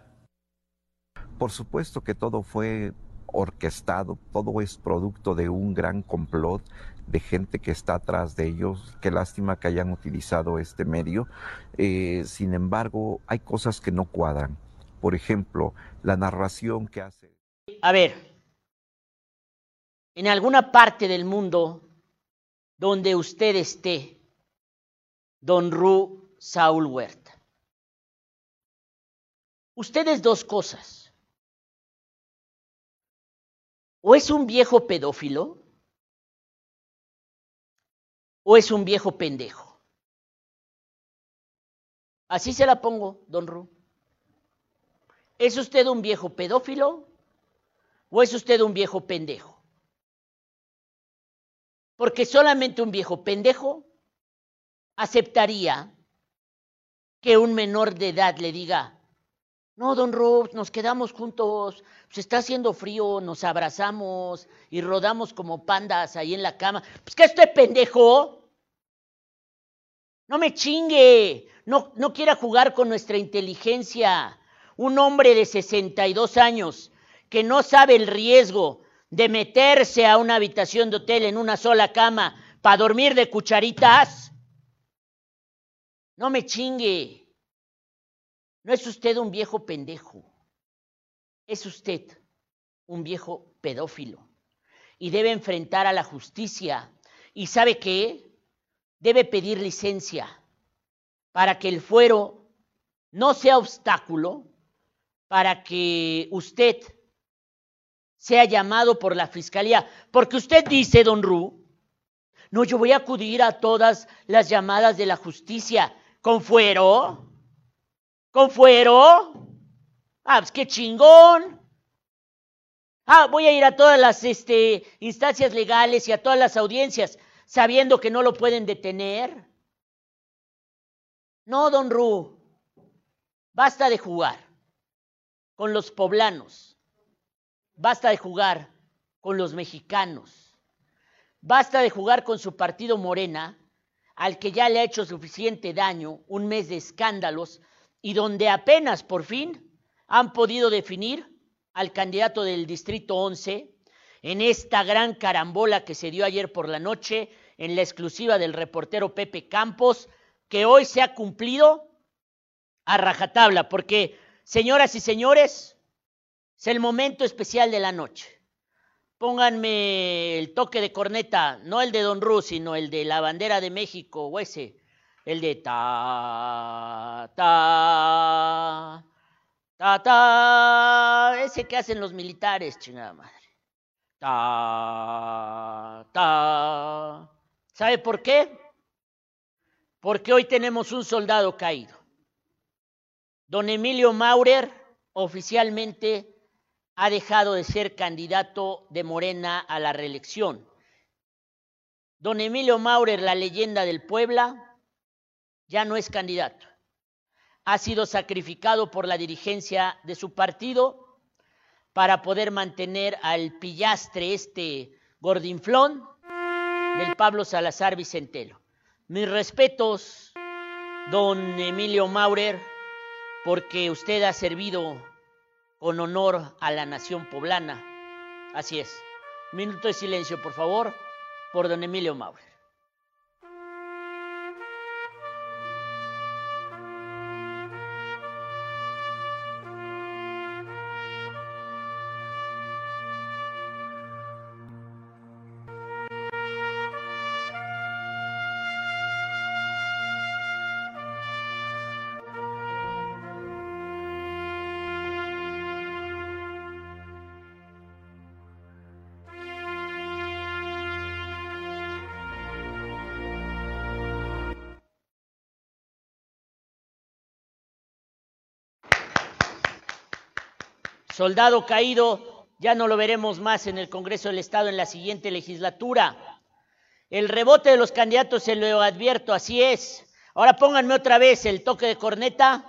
Por supuesto que todo fue orquestado, todo es producto de un gran complot de gente que está atrás de ellos. Qué lástima que hayan utilizado este medio. Eh, sin embargo, hay cosas que no cuadran. Por ejemplo, la narración que hace. A ver, en alguna parte del mundo donde usted esté, don Ru Saúl Huerta, usted es dos cosas. O es un viejo pedófilo, o es un viejo pendejo. Así se la pongo, don Ru. ¿Es usted un viejo pedófilo o es usted un viejo pendejo? Porque solamente un viejo pendejo aceptaría que un menor de edad le diga, no, don Ru, nos quedamos juntos, se está haciendo frío, nos abrazamos y rodamos como pandas ahí en la cama. Pues que estoy pendejo. No me chingue, no, no quiera jugar con nuestra inteligencia. Un hombre de 62 años que no sabe el riesgo de meterse a una habitación de hotel en una sola cama para dormir de cucharitas. No me chingue. No es usted un viejo pendejo. Es usted un viejo pedófilo. Y debe enfrentar a la justicia. ¿Y sabe qué? debe pedir licencia para que el fuero no sea obstáculo para que usted sea llamado por la fiscalía. Porque usted dice, don Ru, no, yo voy a acudir a todas las llamadas de la justicia. ¿Con fuero? ¿Con fuero? Ah, pues qué chingón. Ah, voy a ir a todas las este, instancias legales y a todas las audiencias sabiendo que no lo pueden detener? No, don Ru, basta de jugar con los poblanos, basta de jugar con los mexicanos, basta de jugar con su partido Morena, al que ya le ha hecho suficiente daño, un mes de escándalos, y donde apenas por fin han podido definir al candidato del Distrito 11, en esta gran carambola que se dio ayer por la noche en la exclusiva del reportero Pepe Campos, que hoy se ha cumplido a rajatabla, porque, señoras y señores, es el momento especial de la noche. Pónganme el toque de corneta, no el de Don Ru, sino el de la bandera de México, o ese, el de ta, ta, ta, ta, ese que hacen los militares, chingada madre. Ta, ta. ¿Sabe por qué? Porque hoy tenemos un soldado caído. Don Emilio Maurer oficialmente ha dejado de ser candidato de Morena a la reelección. Don Emilio Maurer, la leyenda del Puebla, ya no es candidato. Ha sido sacrificado por la dirigencia de su partido para poder mantener al pillastre este gordinflón del Pablo Salazar Vicentelo. Mis respetos, don Emilio Maurer, porque usted ha servido con honor a la nación poblana. Así es. Minuto de silencio, por favor, por don Emilio Maurer. Soldado caído, ya no lo veremos más en el Congreso del Estado en la siguiente legislatura. El rebote de los candidatos se lo advierto, así es. Ahora pónganme otra vez el toque de corneta,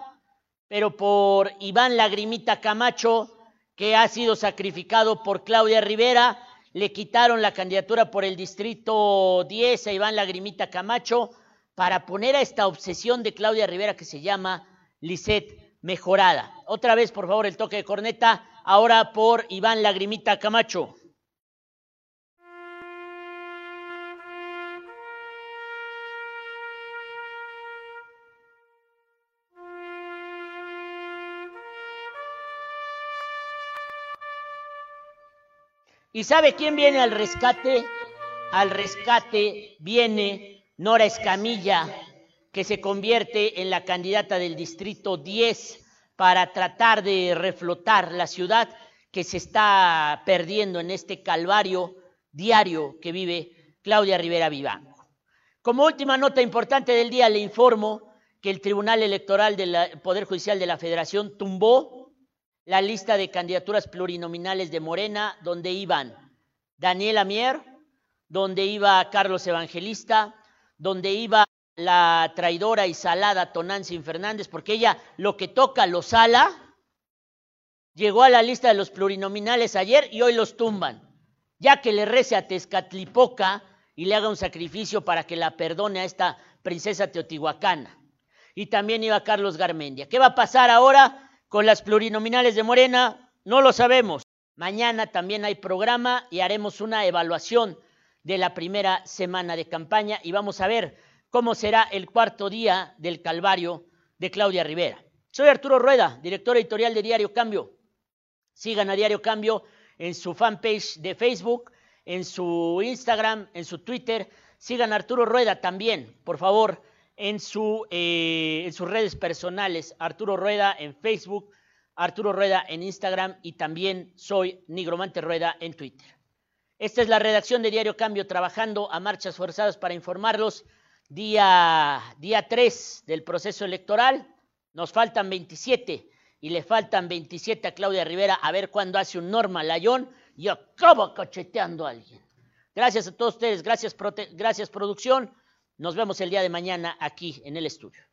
pero por Iván Lagrimita Camacho, que ha sido sacrificado por Claudia Rivera. Le quitaron la candidatura por el distrito 10 a Iván Lagrimita Camacho para poner a esta obsesión de Claudia Rivera que se llama Lisette mejorada. Otra vez, por favor, el toque de corneta, ahora por Iván Lagrimita Camacho. ¿Y sabe quién viene al rescate? Al rescate viene Nora Escamilla, que se convierte en la candidata del Distrito 10 para tratar de reflotar la ciudad que se está perdiendo en este calvario diario que vive Claudia Rivera Vivanco. Como última nota importante del día, le informo que el Tribunal Electoral del Poder Judicial de la Federación tumbó la lista de candidaturas plurinominales de Morena, donde iban Daniela Mier, donde iba Carlos Evangelista, donde iba la traidora y salada Tonantzin Fernández, porque ella lo que toca lo sala, llegó a la lista de los plurinominales ayer y hoy los tumban, ya que le rece a Tezcatlipoca y le haga un sacrificio para que la perdone a esta princesa teotihuacana. Y también iba Carlos Garmendia. ¿Qué va a pasar ahora con las plurinominales de Morena? No lo sabemos. Mañana también hay programa y haremos una evaluación de la primera semana de campaña y vamos a ver cómo será el cuarto día del Calvario de Claudia Rivera. Soy Arturo Rueda, director editorial de Diario Cambio. Sigan a Diario Cambio en su fanpage de Facebook, en su Instagram, en su Twitter. Sigan a Arturo Rueda también, por favor, en, eh, en sus redes personales. Arturo Rueda en Facebook, Arturo Rueda en Instagram y también soy Nigromante Rueda en Twitter. Esta es la redacción de Diario Cambio trabajando a marchas forzadas para informarlos día, día 3 del proceso electoral, nos faltan 27 y le faltan 27 a Claudia Rivera a ver cuándo hace un Norma Layón y acaba cacheteando a alguien. Gracias a todos ustedes, gracias, gracias producción. Nos vemos el día de mañana aquí en el estudio.